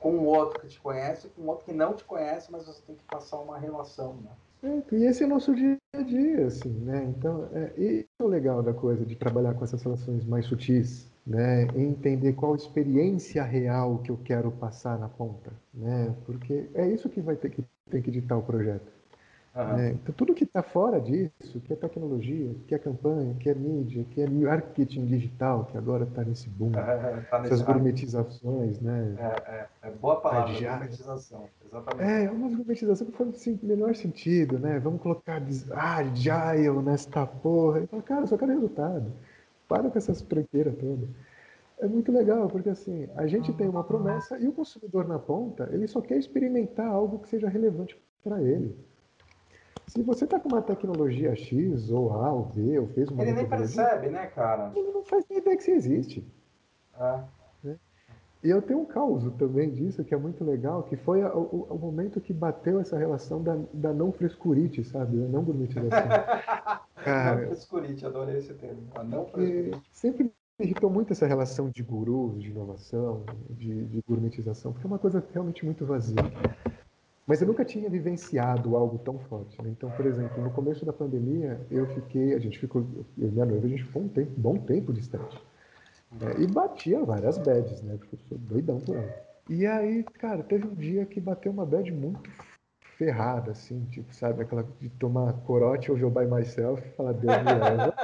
com o outro que te conhece, com o outro que não te conhece, mas você tem que passar uma relação, né? É, e esse é o nosso dia a dia, assim, né? Então, é, isso é o legal da coisa, de trabalhar com essas relações mais sutis, né? Entender qual experiência real que eu quero passar na ponta, né? Porque é isso que vai ter que, tem que ditar o projeto. Uhum. Né? Então, tudo que está fora disso, que é tecnologia, que é campanha, que é mídia, que é marketing digital, que agora está nesse boom, é, tá nesse essas gourmetizações, né? É, é, é boa palavra, gourmetização, exatamente. É, uma gourmetização que foi assim, no melhor sentido, né? Vamos colocar ah, agile nesta porra. E fala, cara, só quero resultado. Para com essas tranqueiras todas. É muito legal, porque assim, a gente tem uma promessa e o consumidor na ponta, ele só quer experimentar algo que seja relevante para ele. Se você está com uma tecnologia X, ou A, ou B, ou fez uma. Ele nem percebe, né, cara? Ele não faz nem ideia que você existe. Ah. Né? E eu tenho um caos também disso, que é muito legal, que foi o, o, o momento que bateu essa relação da, da não frescurite, sabe? Da não gourmetização. cara, não frescurite, adorei esse termo. A não frescurite. Sempre me irritou muito essa relação de gurus, de inovação, de, de gourmetização, porque é uma coisa realmente muito vazia. Mas eu nunca tinha vivenciado algo tão forte. Né? Então, por exemplo, no começo da pandemia, eu fiquei, a gente ficou, eu e minha noiva, a gente ficou um tempo, bom tempo distante. Né? E batia várias bads, né? Porque eu sou doidão por ela. E aí, cara, teve um dia que bateu uma bad muito ferrada, assim, tipo, sabe, aquela de tomar corote ou by myself e falar, Deus me leva.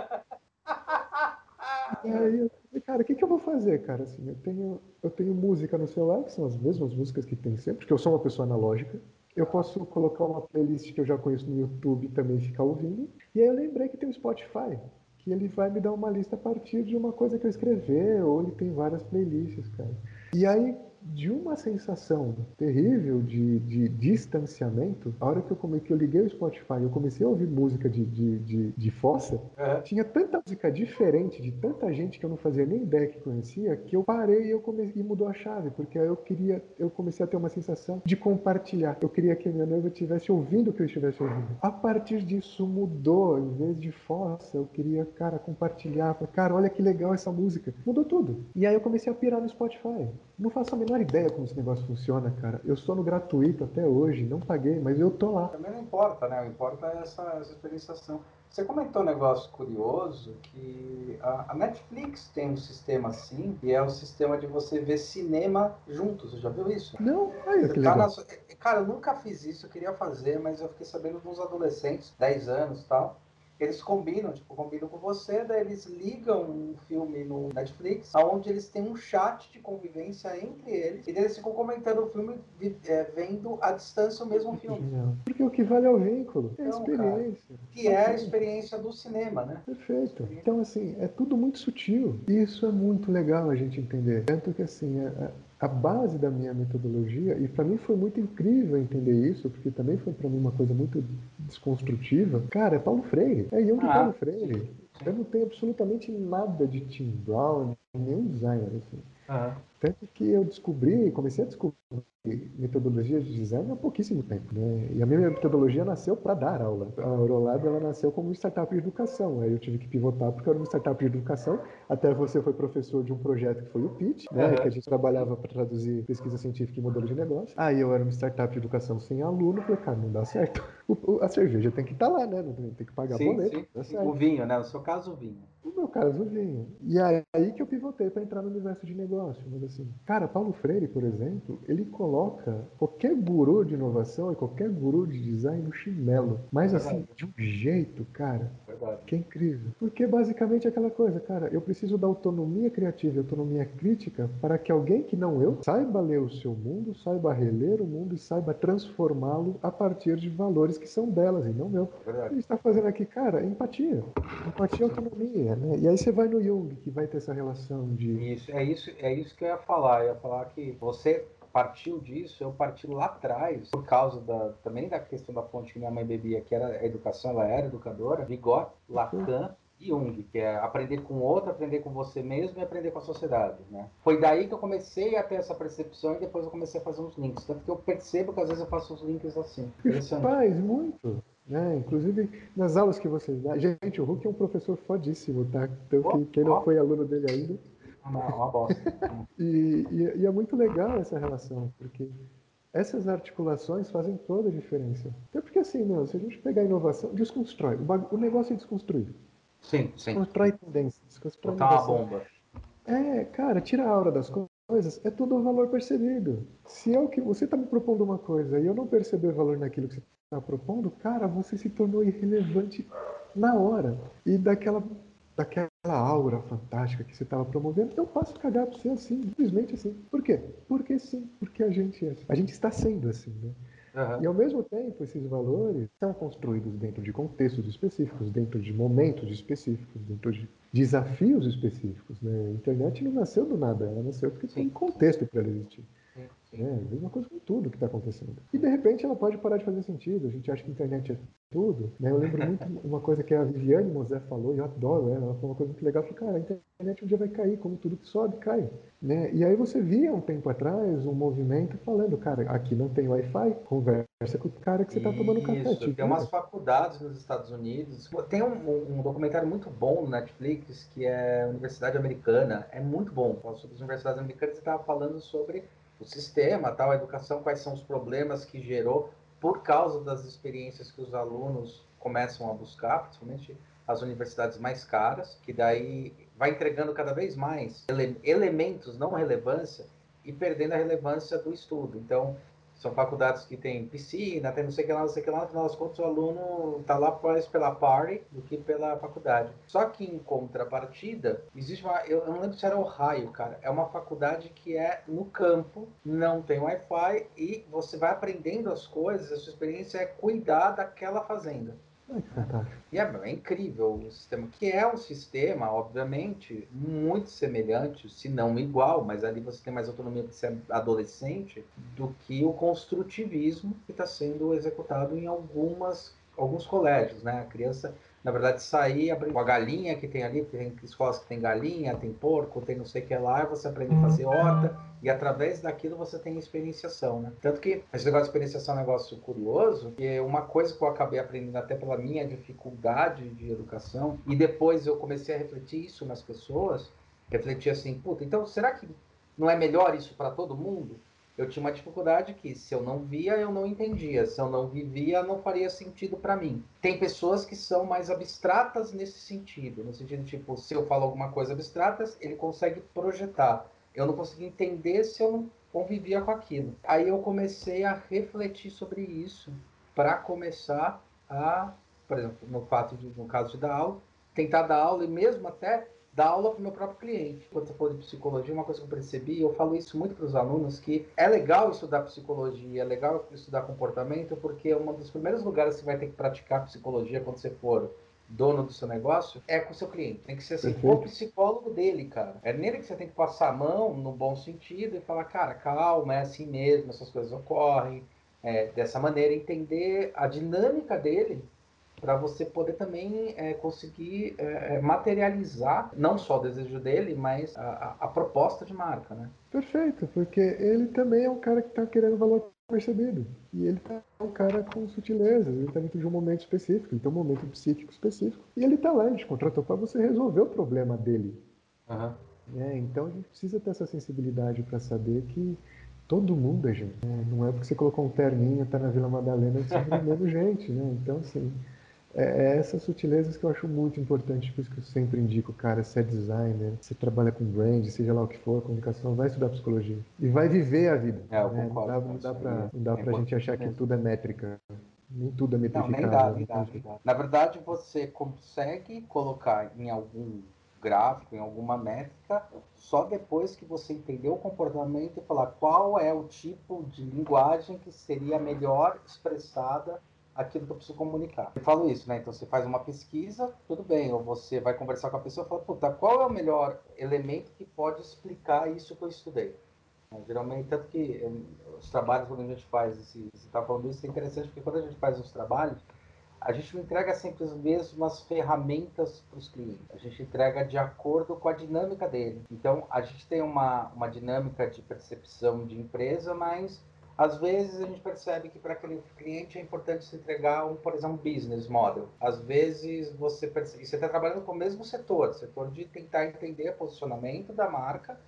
e aí eu cara, o que, que eu vou fazer, cara? Assim, eu tenho, eu tenho música no celular, que são as mesmas músicas que tem sempre, porque eu sou uma pessoa analógica, eu posso colocar uma playlist que eu já conheço no YouTube e também ficar ouvindo. E aí eu lembrei que tem o Spotify, que ele vai me dar uma lista a partir de uma coisa que eu escrever, ou ele tem várias playlists, cara. E aí, de uma sensação terrível de, de distanciamento, a hora que eu, come, que eu liguei o Spotify eu comecei a ouvir música de, de, de, de fossa, uhum. tinha tanta música diferente de tanta gente que eu não fazia nem ideia que conhecia, que eu parei e, eu comecei, e mudou a chave, porque aí eu queria, eu comecei a ter uma sensação de compartilhar. Eu queria que a minha noiva estivesse ouvindo o que eu estivesse ouvindo. A partir disso mudou, em vez de fossa, eu queria, cara, compartilhar. Cara, olha que legal essa música. Mudou tudo. E aí eu comecei a pirar no Spotify. Não faço a menor ideia como esse negócio funciona, cara. Eu sou no gratuito até hoje, não paguei, mas eu tô lá. Também não importa, né? O importa é essa, essa experienciação. Você comentou um negócio curioso que a, a, Netflix tem um sistema assim, e é o sistema de você ver cinema juntos. Você já viu isso? Não, aí que tá. Na... Cara, eu nunca fiz isso, eu queria fazer, mas eu fiquei sabendo de uns adolescentes, 10 anos e tal, eles combinam, tipo, combinam com você, daí eles ligam um filme no Netflix, onde eles têm um chat de convivência entre eles, e eles ficam comentando o filme, é, vendo à distância o mesmo filme. Porque o que vale é o vínculo, é a então, experiência. Cara, que é a experiência do cinema, né? Perfeito. Então, assim, é tudo muito sutil. E isso é muito legal a gente entender. Tanto que, assim, a, a base da minha metodologia, e para mim foi muito incrível entender isso, porque também foi para mim uma coisa muito desconstrutiva. Cara, é Paulo Freire, é Jung ah, Paulo Freire. Eu não tenho absolutamente nada de Tim Brown, nenhum designer assim. Uhum. Tanto que eu descobri, comecei a descobrir metodologia de design há pouquíssimo tempo, né? E a minha metodologia nasceu para dar aula. A Eurolab ela nasceu como startup de educação. Aí eu tive que pivotar porque eu era uma startup de educação. Até você foi professor de um projeto que foi o PIT, né? Uhum. Que a gente trabalhava para traduzir pesquisa científica e modelo de negócio. Aí eu era uma startup de educação sem aluno. Falei, cara, não dá certo. O, a cerveja tem que estar tá lá, né? Tem que pagar sim, boleto. Sim. O vinho, né? No seu caso, o vinho. No meu caso, o vinho. E aí que eu pivotei para entrar no universo de negócio. Mas assim, cara, Paulo Freire, por exemplo, ele coloca qualquer guru de inovação e qualquer guru de design no chinelo. Mas assim, de um jeito, cara, que é incrível. Porque basicamente é aquela coisa, cara, eu preciso da autonomia criativa e autonomia crítica para que alguém que não eu saiba ler o seu mundo, saiba reler o mundo e saiba transformá-lo a partir de valores que são delas e não meu. Verdade. O que a gente está fazendo aqui, cara, é empatia. Empatia e autonomia, né? E aí você vai no Jung, que vai ter essa relação de. Isso, é isso, é isso que eu ia falar. Eu ia falar que você partiu disso, eu parti lá atrás, por causa da, também da questão da fonte que minha mãe bebia, que era a educação, ela era educadora, Vigot, Lacan e Jung, que é aprender com o outro, aprender com você mesmo e aprender com a sociedade, né? Foi daí que eu comecei a ter essa percepção e depois eu comecei a fazer uns links. Tanto que eu percebo que às vezes eu faço os links assim. Faz muito. Né? Inclusive nas aulas que vocês dão. Gente, o Hulk é um professor fodíssimo, tá? Então, oh, quem não oh. foi aluno dele ainda, uma, uma bosta. e, e, e, é muito legal essa relação, porque essas articulações fazem toda a diferença. Até porque assim, meu, se a gente pegar a inovação, desconstrói. O, bag... o negócio é desconstruir. Sim, sim. Desconstrói tendências, desconstrói Botar uma bomba. É, cara, tira a aura das coisas, é tudo o valor percebido. Se é o que você está me propondo uma coisa e eu não perceber valor naquilo que você está propondo, cara, você se tornou irrelevante na hora. E daquela daquela aura fantástica que você estava promovendo, eu passo a cagar para você assim, simplesmente assim. Por quê? Porque sim, porque a gente é assim. A gente está sendo assim, né? Uhum. E ao mesmo tempo, esses valores são construídos dentro de contextos específicos, dentro de momentos específicos, dentro de desafios específicos. Né? A internet não nasceu do nada, ela nasceu porque tem contexto para ela existir. É a mesma coisa com tudo que está acontecendo. E de repente ela pode parar de fazer sentido. A gente acha que a internet é tudo. Né? Eu lembro muito uma coisa que a Viviane Mosé falou, e eu adoro ela. Ela falou uma coisa muito legal. Falei, cara, a internet um dia vai cair, como tudo que sobe, cai. Né? E aí você via um tempo atrás um movimento falando, cara, aqui não tem Wi-Fi, conversa com o cara que você está tomando café. Tipo, tem umas faculdades nos Estados Unidos. Tem um, um, documentário muito bom no Netflix, que é Universidade Americana. É muito bom. Sobre as universidades americanas, você estava falando sobre o sistema, tal, a educação, quais são os problemas que gerou por causa das experiências que os alunos começam a buscar, principalmente as universidades mais caras, que daí vai entregando cada vez mais ele elementos, não relevância, e perdendo a relevância do estudo. Então, São faculdades que tem piscina, tem não sei o que lá, não sei o que lá, no final das contas o aluno está lá mais pela party do que pela faculdade. Só que em contrapartida, existe uma. Eu, não lembro se era Ohio, cara. É uma faculdade que é no campo, não tem Wi-Fi e você vai aprendendo as coisas, a sua experiência é cuidar daquela fazenda. E é, é, incrível o sistema, que é um sistema, obviamente, muito semelhante, se não igual, mas ali você tem mais autonomia para ser adolescente, do que o construtivismo que está sendo executado em algumas, alguns colégios. Né? A criança na verdade, sair com a galinha que tem ali, tem escolas que tem galinha, tem porco, tem não sei o que lá, você aprende a fazer horta, e através daquilo você tem experienciação, né? Tanto que esse negócio de experienciação é um negócio curioso, e é uma coisa que eu acabei aprendendo até pela minha dificuldade de educação, e depois eu comecei a refletir isso nas pessoas, refletir assim, puta, então será que não é melhor isso para todo mundo? eu tinha uma dificuldade que se eu não via, eu não entendia. Se eu não vivia, não faria sentido para mim. Tem pessoas que são mais abstratas nesse sentido, no sentido tipo, se eu falo alguma coisa abstrata, ele consegue projetar. Eu não consegui entender se eu não convivia com aquilo. Aí eu comecei a refletir sobre isso para começar a, por exemplo, no fato de, no caso de dar aula, tentar dar aula e mesmo até dar aula para o meu próprio cliente. Quando você falou de psicologia, uma coisa que eu percebi, eu falo isso muito para os alunos, que é legal estudar psicologia, é legal estudar comportamento, porque um dos primeiros lugares que você vai ter que praticar psicologia quando você for dono do seu negócio é com o seu cliente. Tem que ser assim, o psicólogo dele, cara. É nele que você tem que passar a mão, no bom sentido, e falar, cara, calma, é assim mesmo, essas coisas ocorrem. É, dessa maneira, entender a dinâmica dele para você poder também é, conseguir é, é, materializar não só o desejo dele, mas a, a, a, proposta de marca, né? Perfeito, porque ele também é um cara que está querendo valor percebido. E ele tá um cara com sutilezas, ele está dentro de um momento específico, ele tem um momento psíquico específico. E ele está lá, ele te contratou para você resolver o problema dele. Uhum. É, então a gente precisa ter essa sensibilidade para saber que todo mundo é gente. Né? Não é porque você colocou um terninho, tá na Vila Madalena, que você é menos gente, né? Então, assim, é, é essas sutilezas que eu acho muito importante, por isso que eu sempre indico, cara, se é designer, se trabalha com brand, seja lá o que for, comunicação, vai estudar psicologia. E vai viver a vida. É, eu né? concordo. Não dá, não dá pra, não dá pra é gente achar que tudo é métrica. Nem tudo é metrificado. Não, nem dá, nem dá, nem dá. Na verdade, você consegue colocar em algum gráfico, em alguma métrica, só depois que você entender o comportamento e falar qual é o tipo de linguagem que seria melhor expressada aquilo que eu preciso comunicar. Eu falo isso, né? Então você faz uma pesquisa, tudo bem, ou você vai conversar com a pessoa e fala, puta, qual é o melhor elemento que pode explicar isso que eu estudei? Né, geralmente, tanto que eh, os trabalhos, quando a gente faz, esse, você está falando isso, é interessante porque quando a gente faz os trabalhos, a gente não entrega sempre as mesmas ferramentas para os clientes. A gente entrega de acordo com a dinâmica dele. Então, a gente tem uma, uma dinâmica de percepção de empresa, mas às vezes a gente percebe que para aquele cliente é importante se entregar um, por exemplo, business model. Às vezes você percebe, você está trabalhando com o mesmo setor, setor de tentar entender o posicionamento da marca,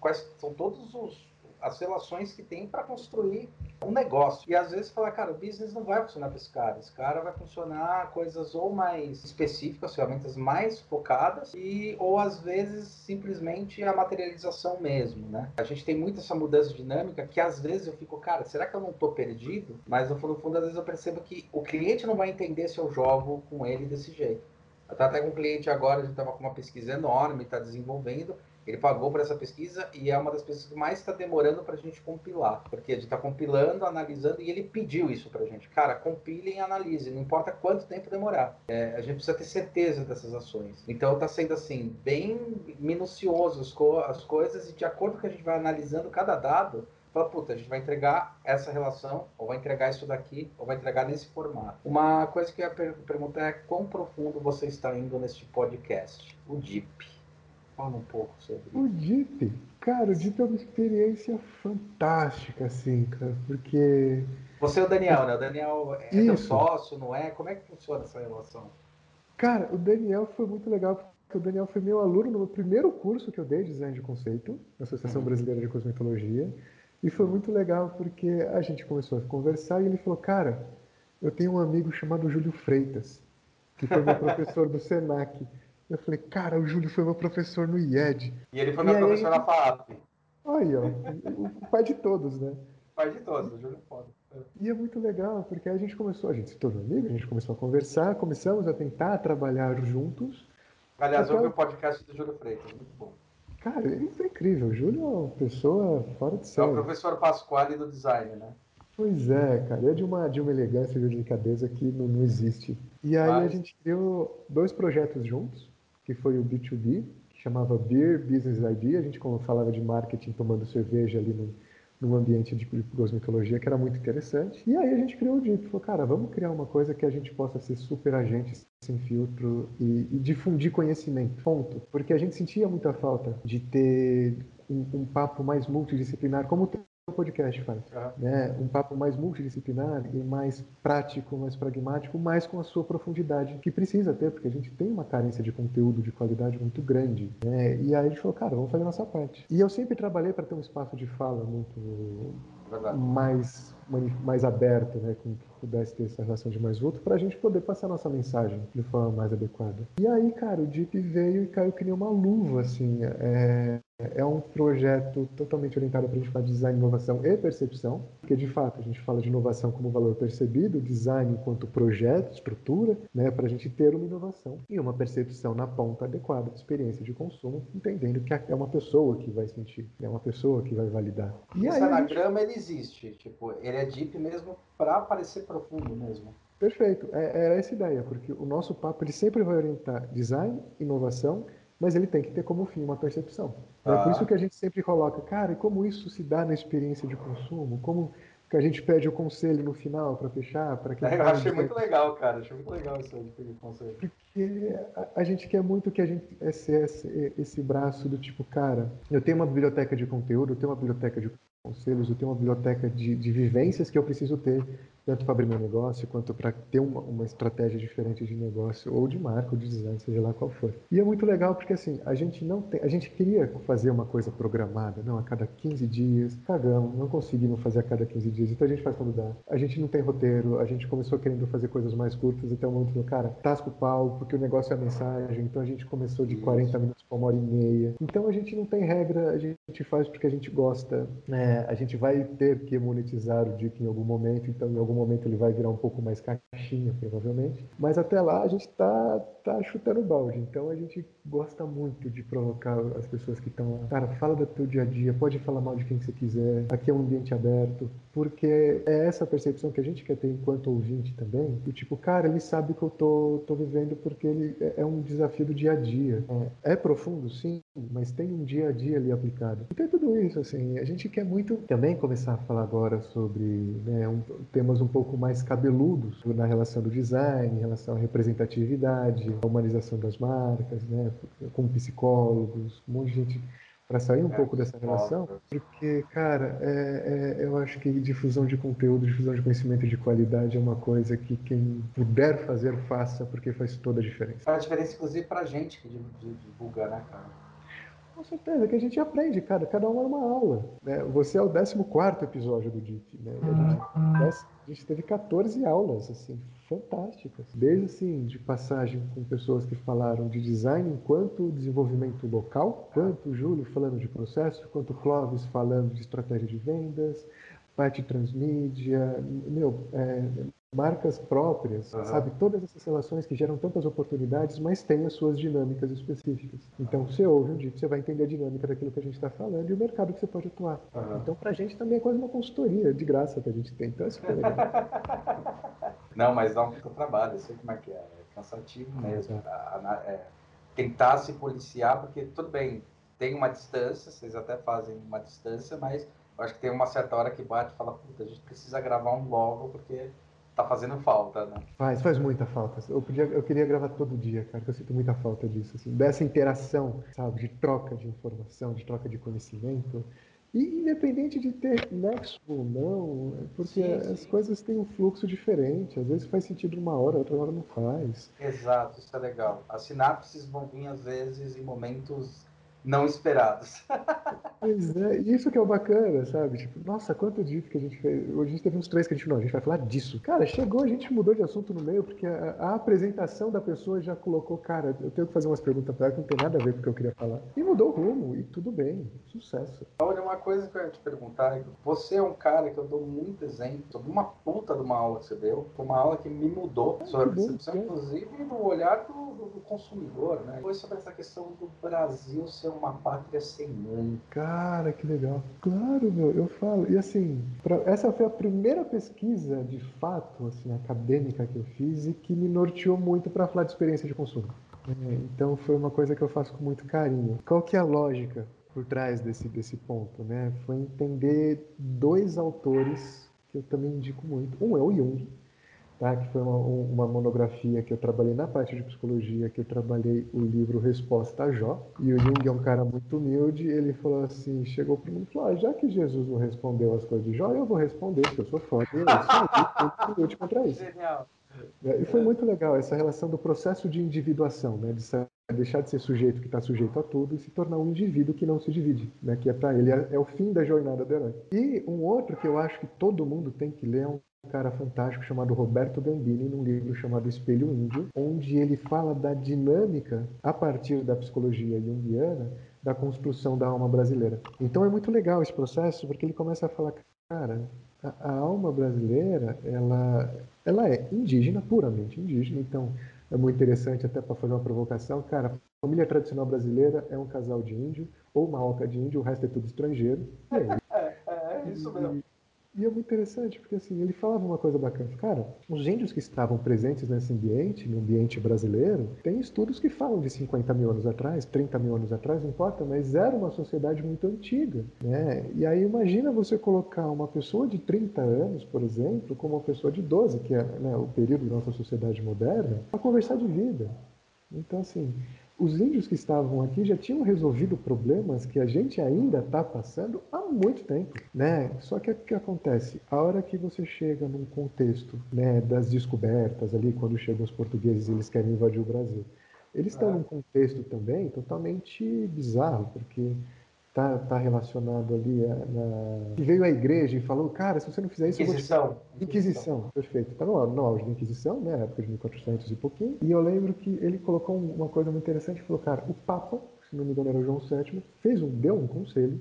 quais são todos os as relações que tem para construir um negócio. E às vezes fala, cara, o business não vai funcionar para esse cara. Esse cara vai funcionar coisas ou mais específicas, ferramentas mais focadas, e ou às vezes simplesmente a materialização mesmo, né? A gente tem muito essa mudança dinâmica que às vezes eu fico, cara, será que eu não estou perdido? Mas no fundo, no fundo, às vezes eu percebo que o cliente não vai entender se eu jogo com ele desse jeito. Eu até com um cliente agora, a gente estava com uma pesquisa enorme, está desenvolvendo, ele pagou por essa pesquisa e é uma das pesquisas que mais está demorando para a gente compilar. Porque a gente está compilando, analisando e ele pediu isso para a gente. Cara, compile e analise, não importa quanto tempo demorar. É, a gente precisa ter certeza dessas ações. Então está sendo assim, bem minucioso as, co as coisas e de acordo com que a gente vai analisando cada dado, fala, puta, a gente vai entregar essa relação, ou vai entregar isso daqui, ou vai entregar nesse formato. Uma coisa que eu ia per perguntar é quão profundo você está indo neste podcast, o DIP. Fala um pouco sobre O DIP, cara, o DIP é uma experiência fantástica, assim, cara, porque. Você é o Daniel, né? O Daniel é Isso. teu sócio, não é? Como é que funciona essa relação? Cara, o Daniel foi muito legal, porque o Daniel foi meu aluno no primeiro curso que eu dei de design de conceito, na Associação uhum. Brasileira de Cosmetologia. E foi muito legal porque a gente começou a conversar e ele falou: Cara, eu tenho um amigo chamado Júlio Freitas, que foi meu professor do SENAC. Eu falei, cara, o Júlio foi meu professor no IED. E ele foi meu e professor aí, na FAP. Aí, ó, o pai de todos, né? Faz de todas, o Júlio é foda. E é muito legal, porque a gente começou, a gente se tornou amigo, a gente começou a conversar, começamos a tentar trabalhar juntos. Aliás, ouve o podcast do Júlio Freitas, muito bom. Cara, ele é incrível. O Júlio é uma pessoa fora de série. É o professor Pasquale do design, né? Pois é, cara. É de uma, de uma elegância e de delicadeza que não, não existe. E aí Mas... a gente criou dois projetos juntos, que foi o B2B, que chamava Beer Business Idea. A gente, falava de marketing, tomando cerveja ali no, ambiente de cosmetologia que era muito interessante. E aí a gente criou o DIP, falou, cara, vamos criar uma coisa que a gente possa ser super agente sem filtro e, e difundir conhecimento, ponto. Porque a gente sentia muita falta de ter um, um papo mais multidisciplinar, como o podcast faz. Né? Um papo mais multidisciplinar e mais prático, mais pragmático, mais com a sua profundidade, que precisa ter, porque a gente tem uma carência de conteúdo de qualidade muito grande. Né? E aí a gente falou, cara, vamos fazer a nossa parte. E eu sempre trabalhei para ter um espaço de fala muito mais, mais aberto, né? com que pudesse ter essa relação de mais vulto, para a gente poder passar nossa mensagem de forma mais adequada. E aí, cara, o Deep veio e caiu que nem uma luva, assim. É, é um projeto totalmente orientado para a gente falar de design, inovação e percepção, porque de fato a gente fala de inovação como valor percebido, design enquanto projeto, estrutura, né, para a gente ter uma inovação e uma percepção na ponta adequada de experiência de consumo, entendendo que é uma pessoa que vai sentir, é uma pessoa que vai validar. E Esse anagrama gente... ele existe, tipo, ele é deep mesmo para parecer profundo mesmo. Perfeito, é, era essa ideia, porque o nosso papo ele sempre vai orientar design, inovação mas ele tem que ter como fim uma percepção. Ah. É por isso que a gente sempre coloca, cara, e como isso se dá na experiência de consumo? Como que a gente pede o conselho no final para fechar? Para quem é, eu achei muito legal, cara. Achei muito legal isso de pedir conselho. Porque a, a, gente quer muito que a gente esse, esse, esse braço do tipo, cara, eu tenho uma biblioteca de conteúdo, eu tenho uma biblioteca de conselhos, eu tenho uma biblioteca de, de vivências que eu preciso ter tanto para abrir meu negócio quanto para ter uma, uma, estratégia diferente de negócio ou de marca ou de design, seja lá qual for. E é muito legal porque assim, a gente não tem, a gente queria fazer uma coisa programada, não a cada 15 dias, cagamos, não conseguimos fazer a cada 15 dias, então a gente faz quando dá. A gente não tem roteiro, a gente começou querendo fazer coisas mais curtas até o momento cara, tasca o pau, porque o negócio é a mensagem, então a gente começou de 40 minutos para uma hora e meia. Então a gente não tem regra, a gente faz porque a gente gosta, né? A gente vai ter que monetizar o DIC em algum momento, então em algum momento ele vai virar um pouco mais caixinha, provavelmente. Mas até lá a gente está tá chutando balde. Então a gente gosta muito de provocar as pessoas que estão lá. Cara, fala do teu dia a dia, pode falar mal de quem você quiser. Aqui é um ambiente aberto. Porque é essa percepção que a gente quer ter enquanto ouvinte também. Do tipo, cara, ele sabe que eu tô, tô vivendo porque ele é, é um desafio do dia a dia. É, é profundo, sim, mas tem um dia a dia ali aplicado. Então é tudo isso, assim. A gente quer muito também começar a falar agora sobre né, um, temas um pouco mais cabeludos na relação do design, em relação à representatividade, à humanização das marcas, né, com psicólogos, um monte de gente para sair um é, pouco dessa relação, porque, cara, é, é, eu acho que difusão de conteúdo, difusão de conhecimento de qualidade é uma coisa que quem puder fazer, faça, porque faz toda a diferença. Faz diferença, inclusive, para a gente que divulga, né, cara? Com certeza, que a gente aprende, cara, cada uma é uma aula. Né? Você é o 14 episódio do DIP, né? A gente, a gente teve 14 aulas, assim, fantásticas. Desde assim, de passagem com pessoas que falaram de design enquanto desenvolvimento local, quanto o Júlio falando de processo, quanto o Clóvis falando de estratégia de vendas, parte transmídia, meu, é, marcas próprias, uhum. sabe? Todas essas relações que geram tantas oportunidades, mas têm as suas dinâmicas específicas. Então, você ouve um dia, você vai entender a dinâmica daquilo que a gente está falando e o mercado que você pode atuar. Uhum. Então, para a gente também é quase uma consultoria de graça que a gente tem. Então, é super legal. Não, mas dá um puta trabalho, eu sei como é que é. É cansativo mesmo. É, tentar se policiar, porque tudo bem, tem uma distância, vocês até fazem uma distância, mas eu acho que tem uma certa hora que bate e fala, puta, a gente precisa gravar um logo, porque tá fazendo falta, né? Faz, faz muita falta. Eu, podia, eu queria gravar todo dia, cara, que eu sinto muita falta disso, assim, dessa interação, sabe, de troca de informação, de troca de conhecimento. E independente de ter nexo ou não, é porque sim, sim. as coisas têm um fluxo diferente. Às vezes faz sentido uma hora, outra hora não faz. Exato, isso é legal. As sinapses vão vir às vezes em momentos não esperados. Pois é, isso que é o bacana, sabe? Tipo, nossa, quanto dito que a gente fez. Hoje a gente teve uns três que a gente não, a gente vai falar disso. Cara, chegou, a gente mudou de assunto no meio, porque a, a apresentação da pessoa já colocou, cara, eu tenho que fazer umas perguntas pra ela que não tem nada a ver com o que eu queria falar. E mudou o rumo, e tudo bem, sucesso. Olha, uma coisa que eu ia te perguntar, você é um cara que eu dou muito exemplo sobre uma puta de uma aula que você deu, uma aula que me mudou sobre a percepção, inclusive, no olhar do, do, do consumidor, né? Foi sobre essa questão do Brasil ser uma pátria sem mãe. Cara, que legal. Claro, meu, eu falo. E assim, pra, essa foi a primeira pesquisa, de fato, assim, acadêmica que eu fiz e que me norteou muito para falar de experiência de consumo. É, então foi uma coisa que eu faço com muito carinho. Qual que é a lógica por trás desse, desse ponto, né? Foi entender dois autores que eu também indico muito. Um é o Jung, tá? que foi uma, uma, monografia que eu trabalhei na parte de psicologia, que eu trabalhei o livro Resposta a Jó. E o Jung é um cara muito humilde, ele falou assim, chegou para mim e falou, ah, já que Jesus não respondeu as coisas de Jó, eu vou responder, porque eu sou foda, e eu sou eu contra isso. Genial. E foi muito legal essa relação do processo de individuação, né? de deixar de ser sujeito que está sujeito a tudo e se tornar um indivíduo que não se divide, né? que é para ele é, é, o fim da jornada do herói. E um outro que eu acho que todo mundo tem que ler é um cara fantástico chamado Roberto Gambini, num livro chamado Espelho Índio, onde ele fala da dinâmica, a partir da psicologia junguiana, da construção da alma brasileira. Então é muito legal esse processo, porque ele começa a falar, cara, a, a alma brasileira, ela, ela é indígena, puramente indígena, então é muito interessante até para fazer uma provocação, cara, a família tradicional brasileira é um casal de índio, ou uma oca de índio, o resto é tudo estrangeiro. É, é, é isso mesmo. E é muito interessante, porque assim, ele falava uma coisa bacana. Cara, os índios que estavam presentes nesse ambiente, no ambiente brasileiro, tem estudos que falam de 50 mil anos atrás, 30 mil anos atrás, não importa, mas era uma sociedade muito antiga. Né? E aí imagina você colocar uma pessoa de 30 anos, por exemplo, com uma pessoa de 12, que é né, o período da nossa sociedade moderna, para conversar de vida. Então, assim, os índios que estavam aqui já tinham resolvido problemas que a gente ainda está passando há muito tempo, né? Só que o que acontece? A hora que você chega num contexto né, das descobertas ali, quando chegam os portugueses e eles querem invadir o Brasil, eles estão ah. num contexto também totalmente bizarro, porque tá, tá relacionado ali a, na... que veio a igreja e falou, cara, se você não fizer isso... Inquisição. Vou te... Inquisição, perfeito. Tá no, no auge da Inquisição, né, época de 1400 e pouquinho, e eu lembro que ele colocou uma coisa muito interessante, falou, cara, o Papa, se não me engano era o João VII, fez um, deu um conselho,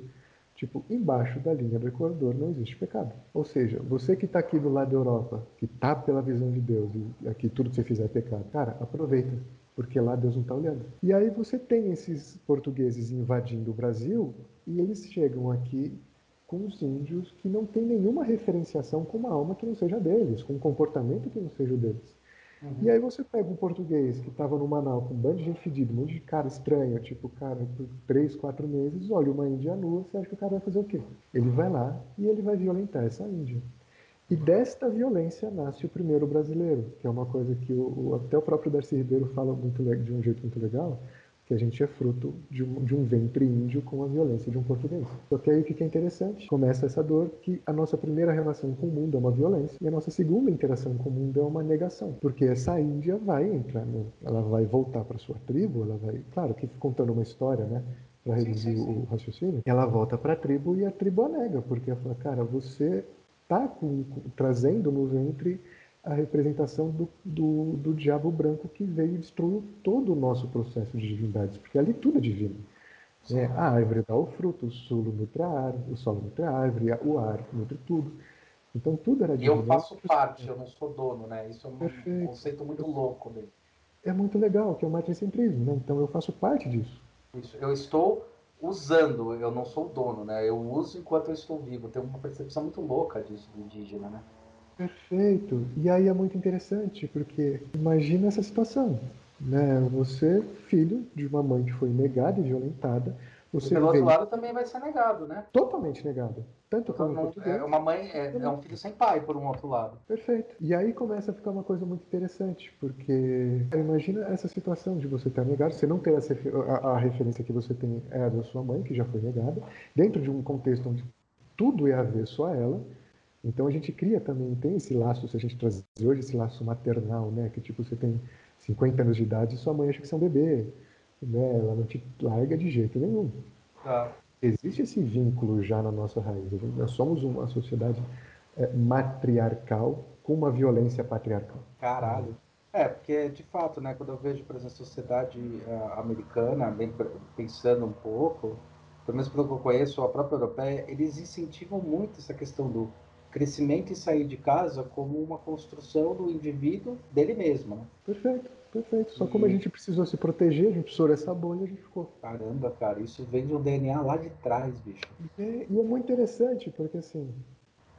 tipo, embaixo da linha do Equador não existe pecado. Ou seja, você que está aqui do lado da Europa, que está pela visão de Deus, e aqui tudo que você fizer é pecado, cara, aproveita porque lá Deus não está olhando. E aí você tem esses portugueses invadindo o Brasil e eles chegam aqui com os índios que não tem nenhuma referenciação com uma alma que não seja deles, com um comportamento que não seja o deles. Uhum. E aí você pega um português que estava no Manaus com um bando de gente fedida, um monte de cara estranho, tipo, cara, por três, quatro meses, olha uma índia nua, você acha que o cara vai fazer o quê? Ele vai lá e ele vai violentar essa índia. E desta violência nasce o primeiro brasileiro, que é uma coisa que o, o, até o próprio Darcy Ribeiro fala muito, de um jeito muito legal, que a gente é fruto de um, de um, ventre índio com a violência de um português. Só que aí o que é interessante? Começa essa dor que a nossa primeira relação com o mundo é uma violência e a nossa segunda interação com o mundo é uma negação. Porque essa Índia vai entrar, no, ela vai voltar para sua tribo, ela vai, claro que contando uma história, né? Para reduzir sim, sim, sim. o raciocínio, ela volta para a tribo e a tribo a nega, porque ela fala, cara, você está trazendo no ventre a representação do, do, do, diabo branco que veio e destruiu todo o nosso processo de divindades, porque ali tudo é divino. É, a árvore dá o fruto, o solo nutre a árvore, o solo nutre a árvore, o ar nutre tudo. Então tudo era divino. E eu faço parte, eu não sou dono, né? Isso é um Perfeito. conceito muito louco dele. É muito legal, que é o matricentrismo, né? Então eu faço parte disso. Isso. Eu estou usando, eu não sou o dono, né? Eu uso enquanto eu estou vivo. Tem uma percepção muito louca disso do indígena, né? Perfeito. E aí é muito interessante, porque imagina essa situação, né? Você, filho de uma mãe que foi negada e violentada, você e pelo veio... outro lado também vai ser negado, né? Totalmente negado. Tanto como não, português. É uma mãe, é, é, um filho sem pai, por um outro lado. Perfeito. E aí começa a ficar uma coisa muito interessante, porque imagina essa situação de você estar negado, você não ter essa, a, a referência que você tem é a da sua mãe, que já foi negada, dentro de um contexto onde tudo é avesso a ela. Então a gente cria também, tem esse laço, se a gente trazer hoje esse laço maternal, né? Que tipo, você tem 50 anos de idade e sua mãe acha que você é um bebê né? Ela não te larga de jeito nenhum. Tá. Existe esse vínculo já na nossa raiz. Nós somos uma sociedade é, matriarcal com uma violência patriarcal. Caralho. É, porque de fato, né, quando eu vejo, por exemplo, a sociedade uh, americana, bem, pensando um pouco, pelo menos pelo que eu conheço, a própria europeia, eles incentivam muito essa questão do crescimento e sair de casa como uma construção do indivíduo dele mesmo, né? Perfeito, perfeito. Só e... como a gente precisou se proteger, a gente precisou essa bolha, a gente ficou. Caramba, cara, isso vem de um DNA lá de trás, bicho. É, e é muito interessante, porque assim,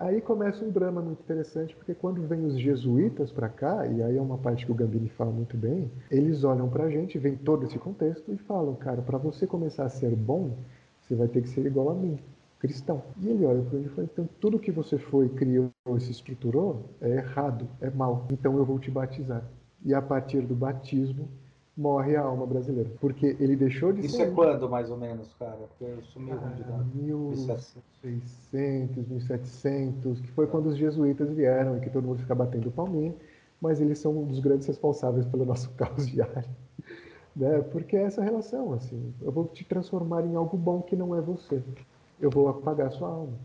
Aí começa um drama muito interessante, porque quando vem os jesuítas para cá, e aí é uma parte que o Gambini fala muito bem, eles olham para a gente, vem todo esse contexto e falam, cara, para você começar a ser bom, você vai ter que ser igual a mim, cristão. E ele olha para ele e fala, então tudo que você foi, criou e se estruturou é errado, é mal, então eu vou te batizar. E a partir do batismo, morre a alma brasileira. Porque ele deixou de Isso ser. Isso é quando, mais ou menos, cara? Porque eu sou meio ruim de dar. 1600, 1700, que foi quando os jesuítas vieram e que todo mundo fica batendo palminha, mas eles são um dos grandes responsáveis pelo nosso caos diário. Né? Porque é essa relação, assim, eu vou te transformar em algo bom que não é você. Eu vou apagar sua alma.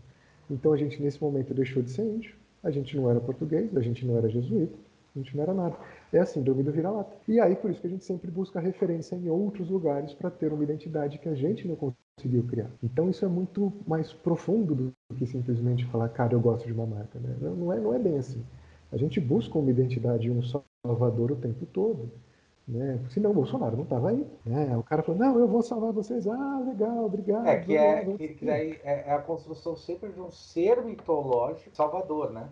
Então a gente, nesse momento, deixou de ser índio, a gente não era português, a gente não era jesuíta, a gente não era nada. É a síndrome do vira-lata. E aí, por isso que a gente sempre busca referência em outros lugares para ter uma identidade que a gente não conseguiu criar. Então, isso é muito mais profundo do que simplesmente falar, cara, eu gosto de uma marca. Né? Não, é, não é bem assim. A gente busca uma identidade e um salvador o tempo todo. Né? Senão o Bolsonaro não estava aí. Né? O cara falou, não, eu vou salvar vocês. Ah, legal, obrigado. É que, é, que, que daí é, é a construção sempre de um ser mitológico salvador, né?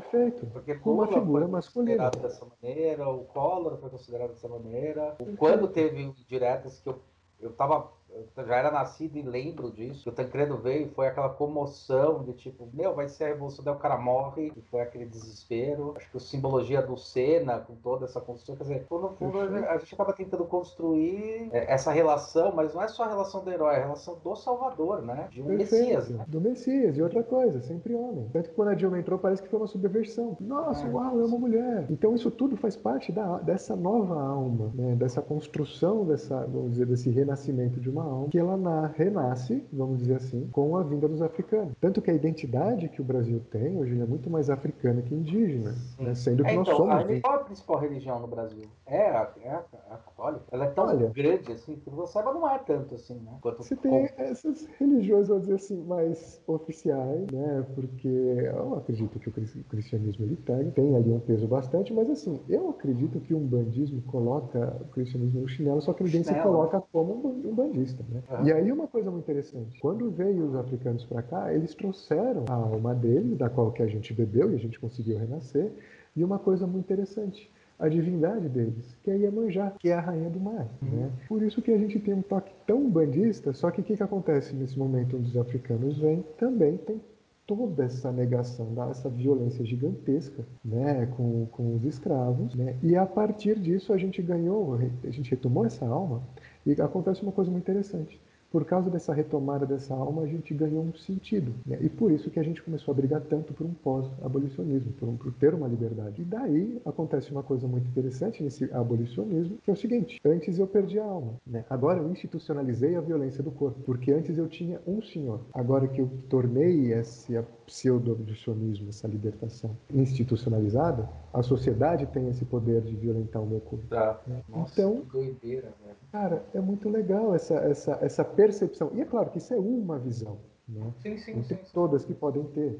Perfeito. Porque Com uma figura masculina. dessa maneira, o Collor foi considerado dessa maneira. Quando teve diretas que eu, eu tava eu já era nascido e lembro disso. O Tancredo veio e foi aquela comoção de tipo, meu, vai ser a revolução, daí o cara morre, e foi aquele desespero. Acho que a simbologia do Senna, com toda essa construção, quer dizer, no fundo a gente acaba tentando construir é, essa relação, mas não é só a relação do herói, é a relação do Salvador, né? De um Perfeito. Messias. Né? Do Messias, e outra coisa, sempre homem. Tanto que quando a Dilma entrou, parece que foi uma subversão. Nossa, é. uau, é uma mulher. Então isso tudo faz parte da, dessa nova alma, né? dessa construção, dessa, vamos dizer, desse renascimento de uma alma, que ela na, renasce, vamos dizer assim, com a vinda dos africanos. Tanto que a identidade que o Brasil tem hoje é muito mais africana que indígena, né? sendo que é, nós então, somos. A, qual a principal religião no Brasil? É a, é a, a católica. Ela é tão Olha, grande assim, que você saiba, não é tanto assim, né? Quanto você tem essas religiões, vamos dizer assim, mais oficiais, né? Porque eu acredito que o cristianismo ele tem, tem ali um peso bastante, mas assim, eu acredito que um bandismo coloca o cristianismo no chinelo, só que ninguém se coloca como um bandista, né? Uhum. E aí uma coisa muito interessante, quando veio os africanos para cá, eles trouxeram a alma deles, da qual que a gente bebeu e a gente conseguiu renascer, e uma coisa muito interessante, a divindade deles, que é Iemanjá, que é a rainha do mar. Uhum. Né? Por isso que a gente tem um toque tão bandista, só que o que, que acontece nesse momento onde os africanos vêm? Também tem toda essa negação, essa violência gigantesca né, com, com os escravos. Né? E a partir disso a gente ganhou, a gente retomou essa alma e acontece uma coisa muito interessante por causa dessa retomada dessa alma, a gente ganhou um sentido. Né? E por isso que a gente começou a brigar tanto por um pós-abolicionismo, por, um, por, ter uma liberdade. E daí acontece uma coisa muito interessante nesse abolicionismo, que é o seguinte: antes eu perdi a alma, né? agora eu institucionalizei a violência do corpo, porque antes eu tinha um senhor. Agora que eu tornei esse pseudo-abolicionismo, essa libertação institucionalizada, a sociedade tem esse poder de violentar o meu corpo. Tá. Né? Nossa, então, doideira, velho. Cara, é muito legal essa, essa, essa percepção. E é claro que isso é uma visão. Né? Sim, sim, sim, todas que podem ter.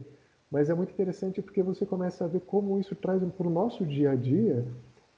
Mas é muito interessante porque você começa a ver como isso traz para o nosso dia a dia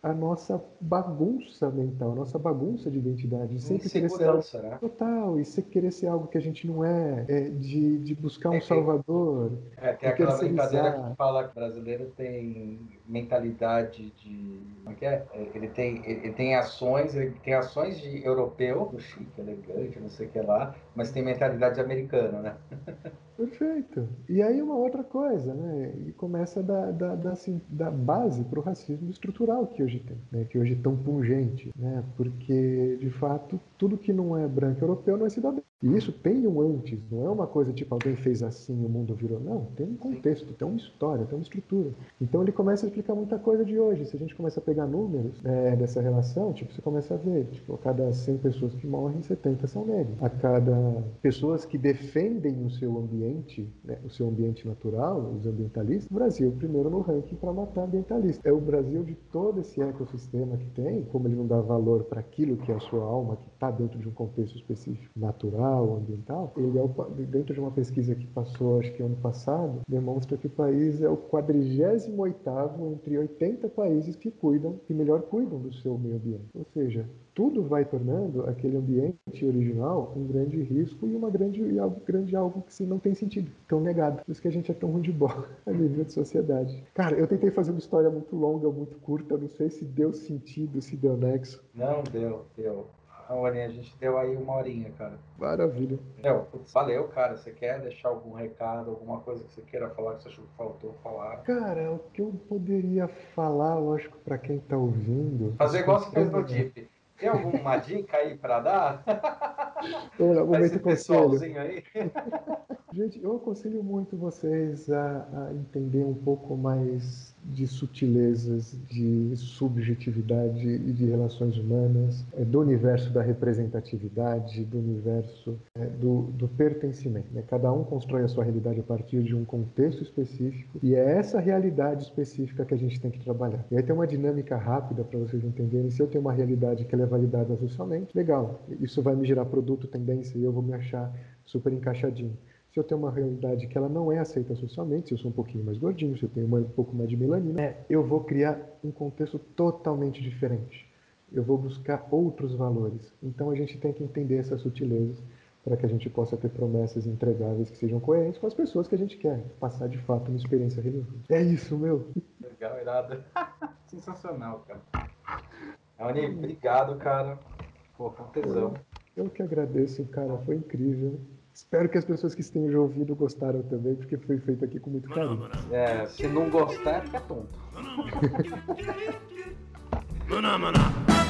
a nossa bagunça mental, a nossa bagunça de identidade. Sempre querer ser algo né? total, e você querer ser algo que a gente não é, é de, de buscar um é, salvador. É, tem aquela brincadeira que fala que o brasileiro tem mentalidade de. Como é que é? Ele tem, ele tem ações, ele tem ações de europeu, chique, elegante, não sei o que lá, mas tem mentalidade americana, né? Perfeito. E, aí uma outra coisa, né? E começa da, da, da, assim, da base para o racismo estrutural que hoje tem, né? que hoje é tão pungente, né? Porque, de fato, tudo que não é branco europeu não é cidadão. E isso tem um antes, não é uma coisa tipo alguém fez assim e o mundo virou. Não, tem um contexto, tem uma história, tem uma estrutura. Então ele começa a explicar muita coisa de hoje. Se a gente começa a pegar números é, dessa relação, tipo, você começa a ver, tipo, a cada 100 pessoas que morrem, 70 são negros. A cada pessoas que defendem o seu ambiente, né, o seu ambiente natural, os ambientalistas, o Brasil primeiro no ranking para matar ambientalistas. É o Brasil de todo esse ecossistema que tem, como ele não dá valor para aquilo que é a sua alma, que está dentro de um contexto específico natural social, ambiental, ele é o, dentro de uma pesquisa que passou, acho que ano passado, demonstra que o país é o 48º entre 80 países que cuidam, que melhor cuidam do seu meio ambiente. Ou seja, tudo vai tornando aquele ambiente original um grande risco e uma grande grande algo que não tem sentido, tão negado. Por isso que a gente é tão ruim de bola a nível de sociedade. Cara, eu tentei fazer uma história muito longa, muito curta, não sei se deu sentido, se deu nexo. Não deu, deu. Aninha, a gente deu aí uma horinha, cara. Maravilha. Putz, valeu, cara. Você quer deixar algum recado, alguma coisa que você queira falar que você achou que faltou falar? Cara, o que eu poderia falar, lógico, para quem tá ouvindo. Fazer igual você fez no DIP. Tem alguma dica aí para dar? Lá, momento conselho. Aí. Gente, eu aconselho muito vocês a, a entender um pouco mais de sutilezas, de subjetividade e de relações humanas, é, do universo da representatividade, do universo é, do, do pertencimento. Né? Cada um constrói a sua realidade a partir de um contexto específico e é essa realidade específica que a gente tem que trabalhar. E aí tem uma dinâmica rápida para vocês entenderem. Se eu tenho uma realidade que é validada socialmente, legal, isso vai me gerar produto, tendência e eu vou me achar super encaixadinho se eu tenho uma realidade que ela não é aceita socialmente, se eu sou um pouquinho mais gordinho, se eu tenho um pouco mais de melanina, é, eu vou criar um contexto totalmente diferente. Eu vou buscar outros valores. Então a gente tem que entender essas sutilezas para que a gente possa ter promessas entregáveis que sejam coerentes com as pessoas que a gente quer passar de fato uma experiência relevante. É isso, meu. Legal, irado. Sensacional, cara. Aoni, obrigado, cara. Pô, com tesão. Eu, eu que agradeço, cara. Foi incrível. Espero que as pessoas que estejam ouvindo gostaram também, porque foi feito aqui com muito carinho. É, se não gostar, fica tonto.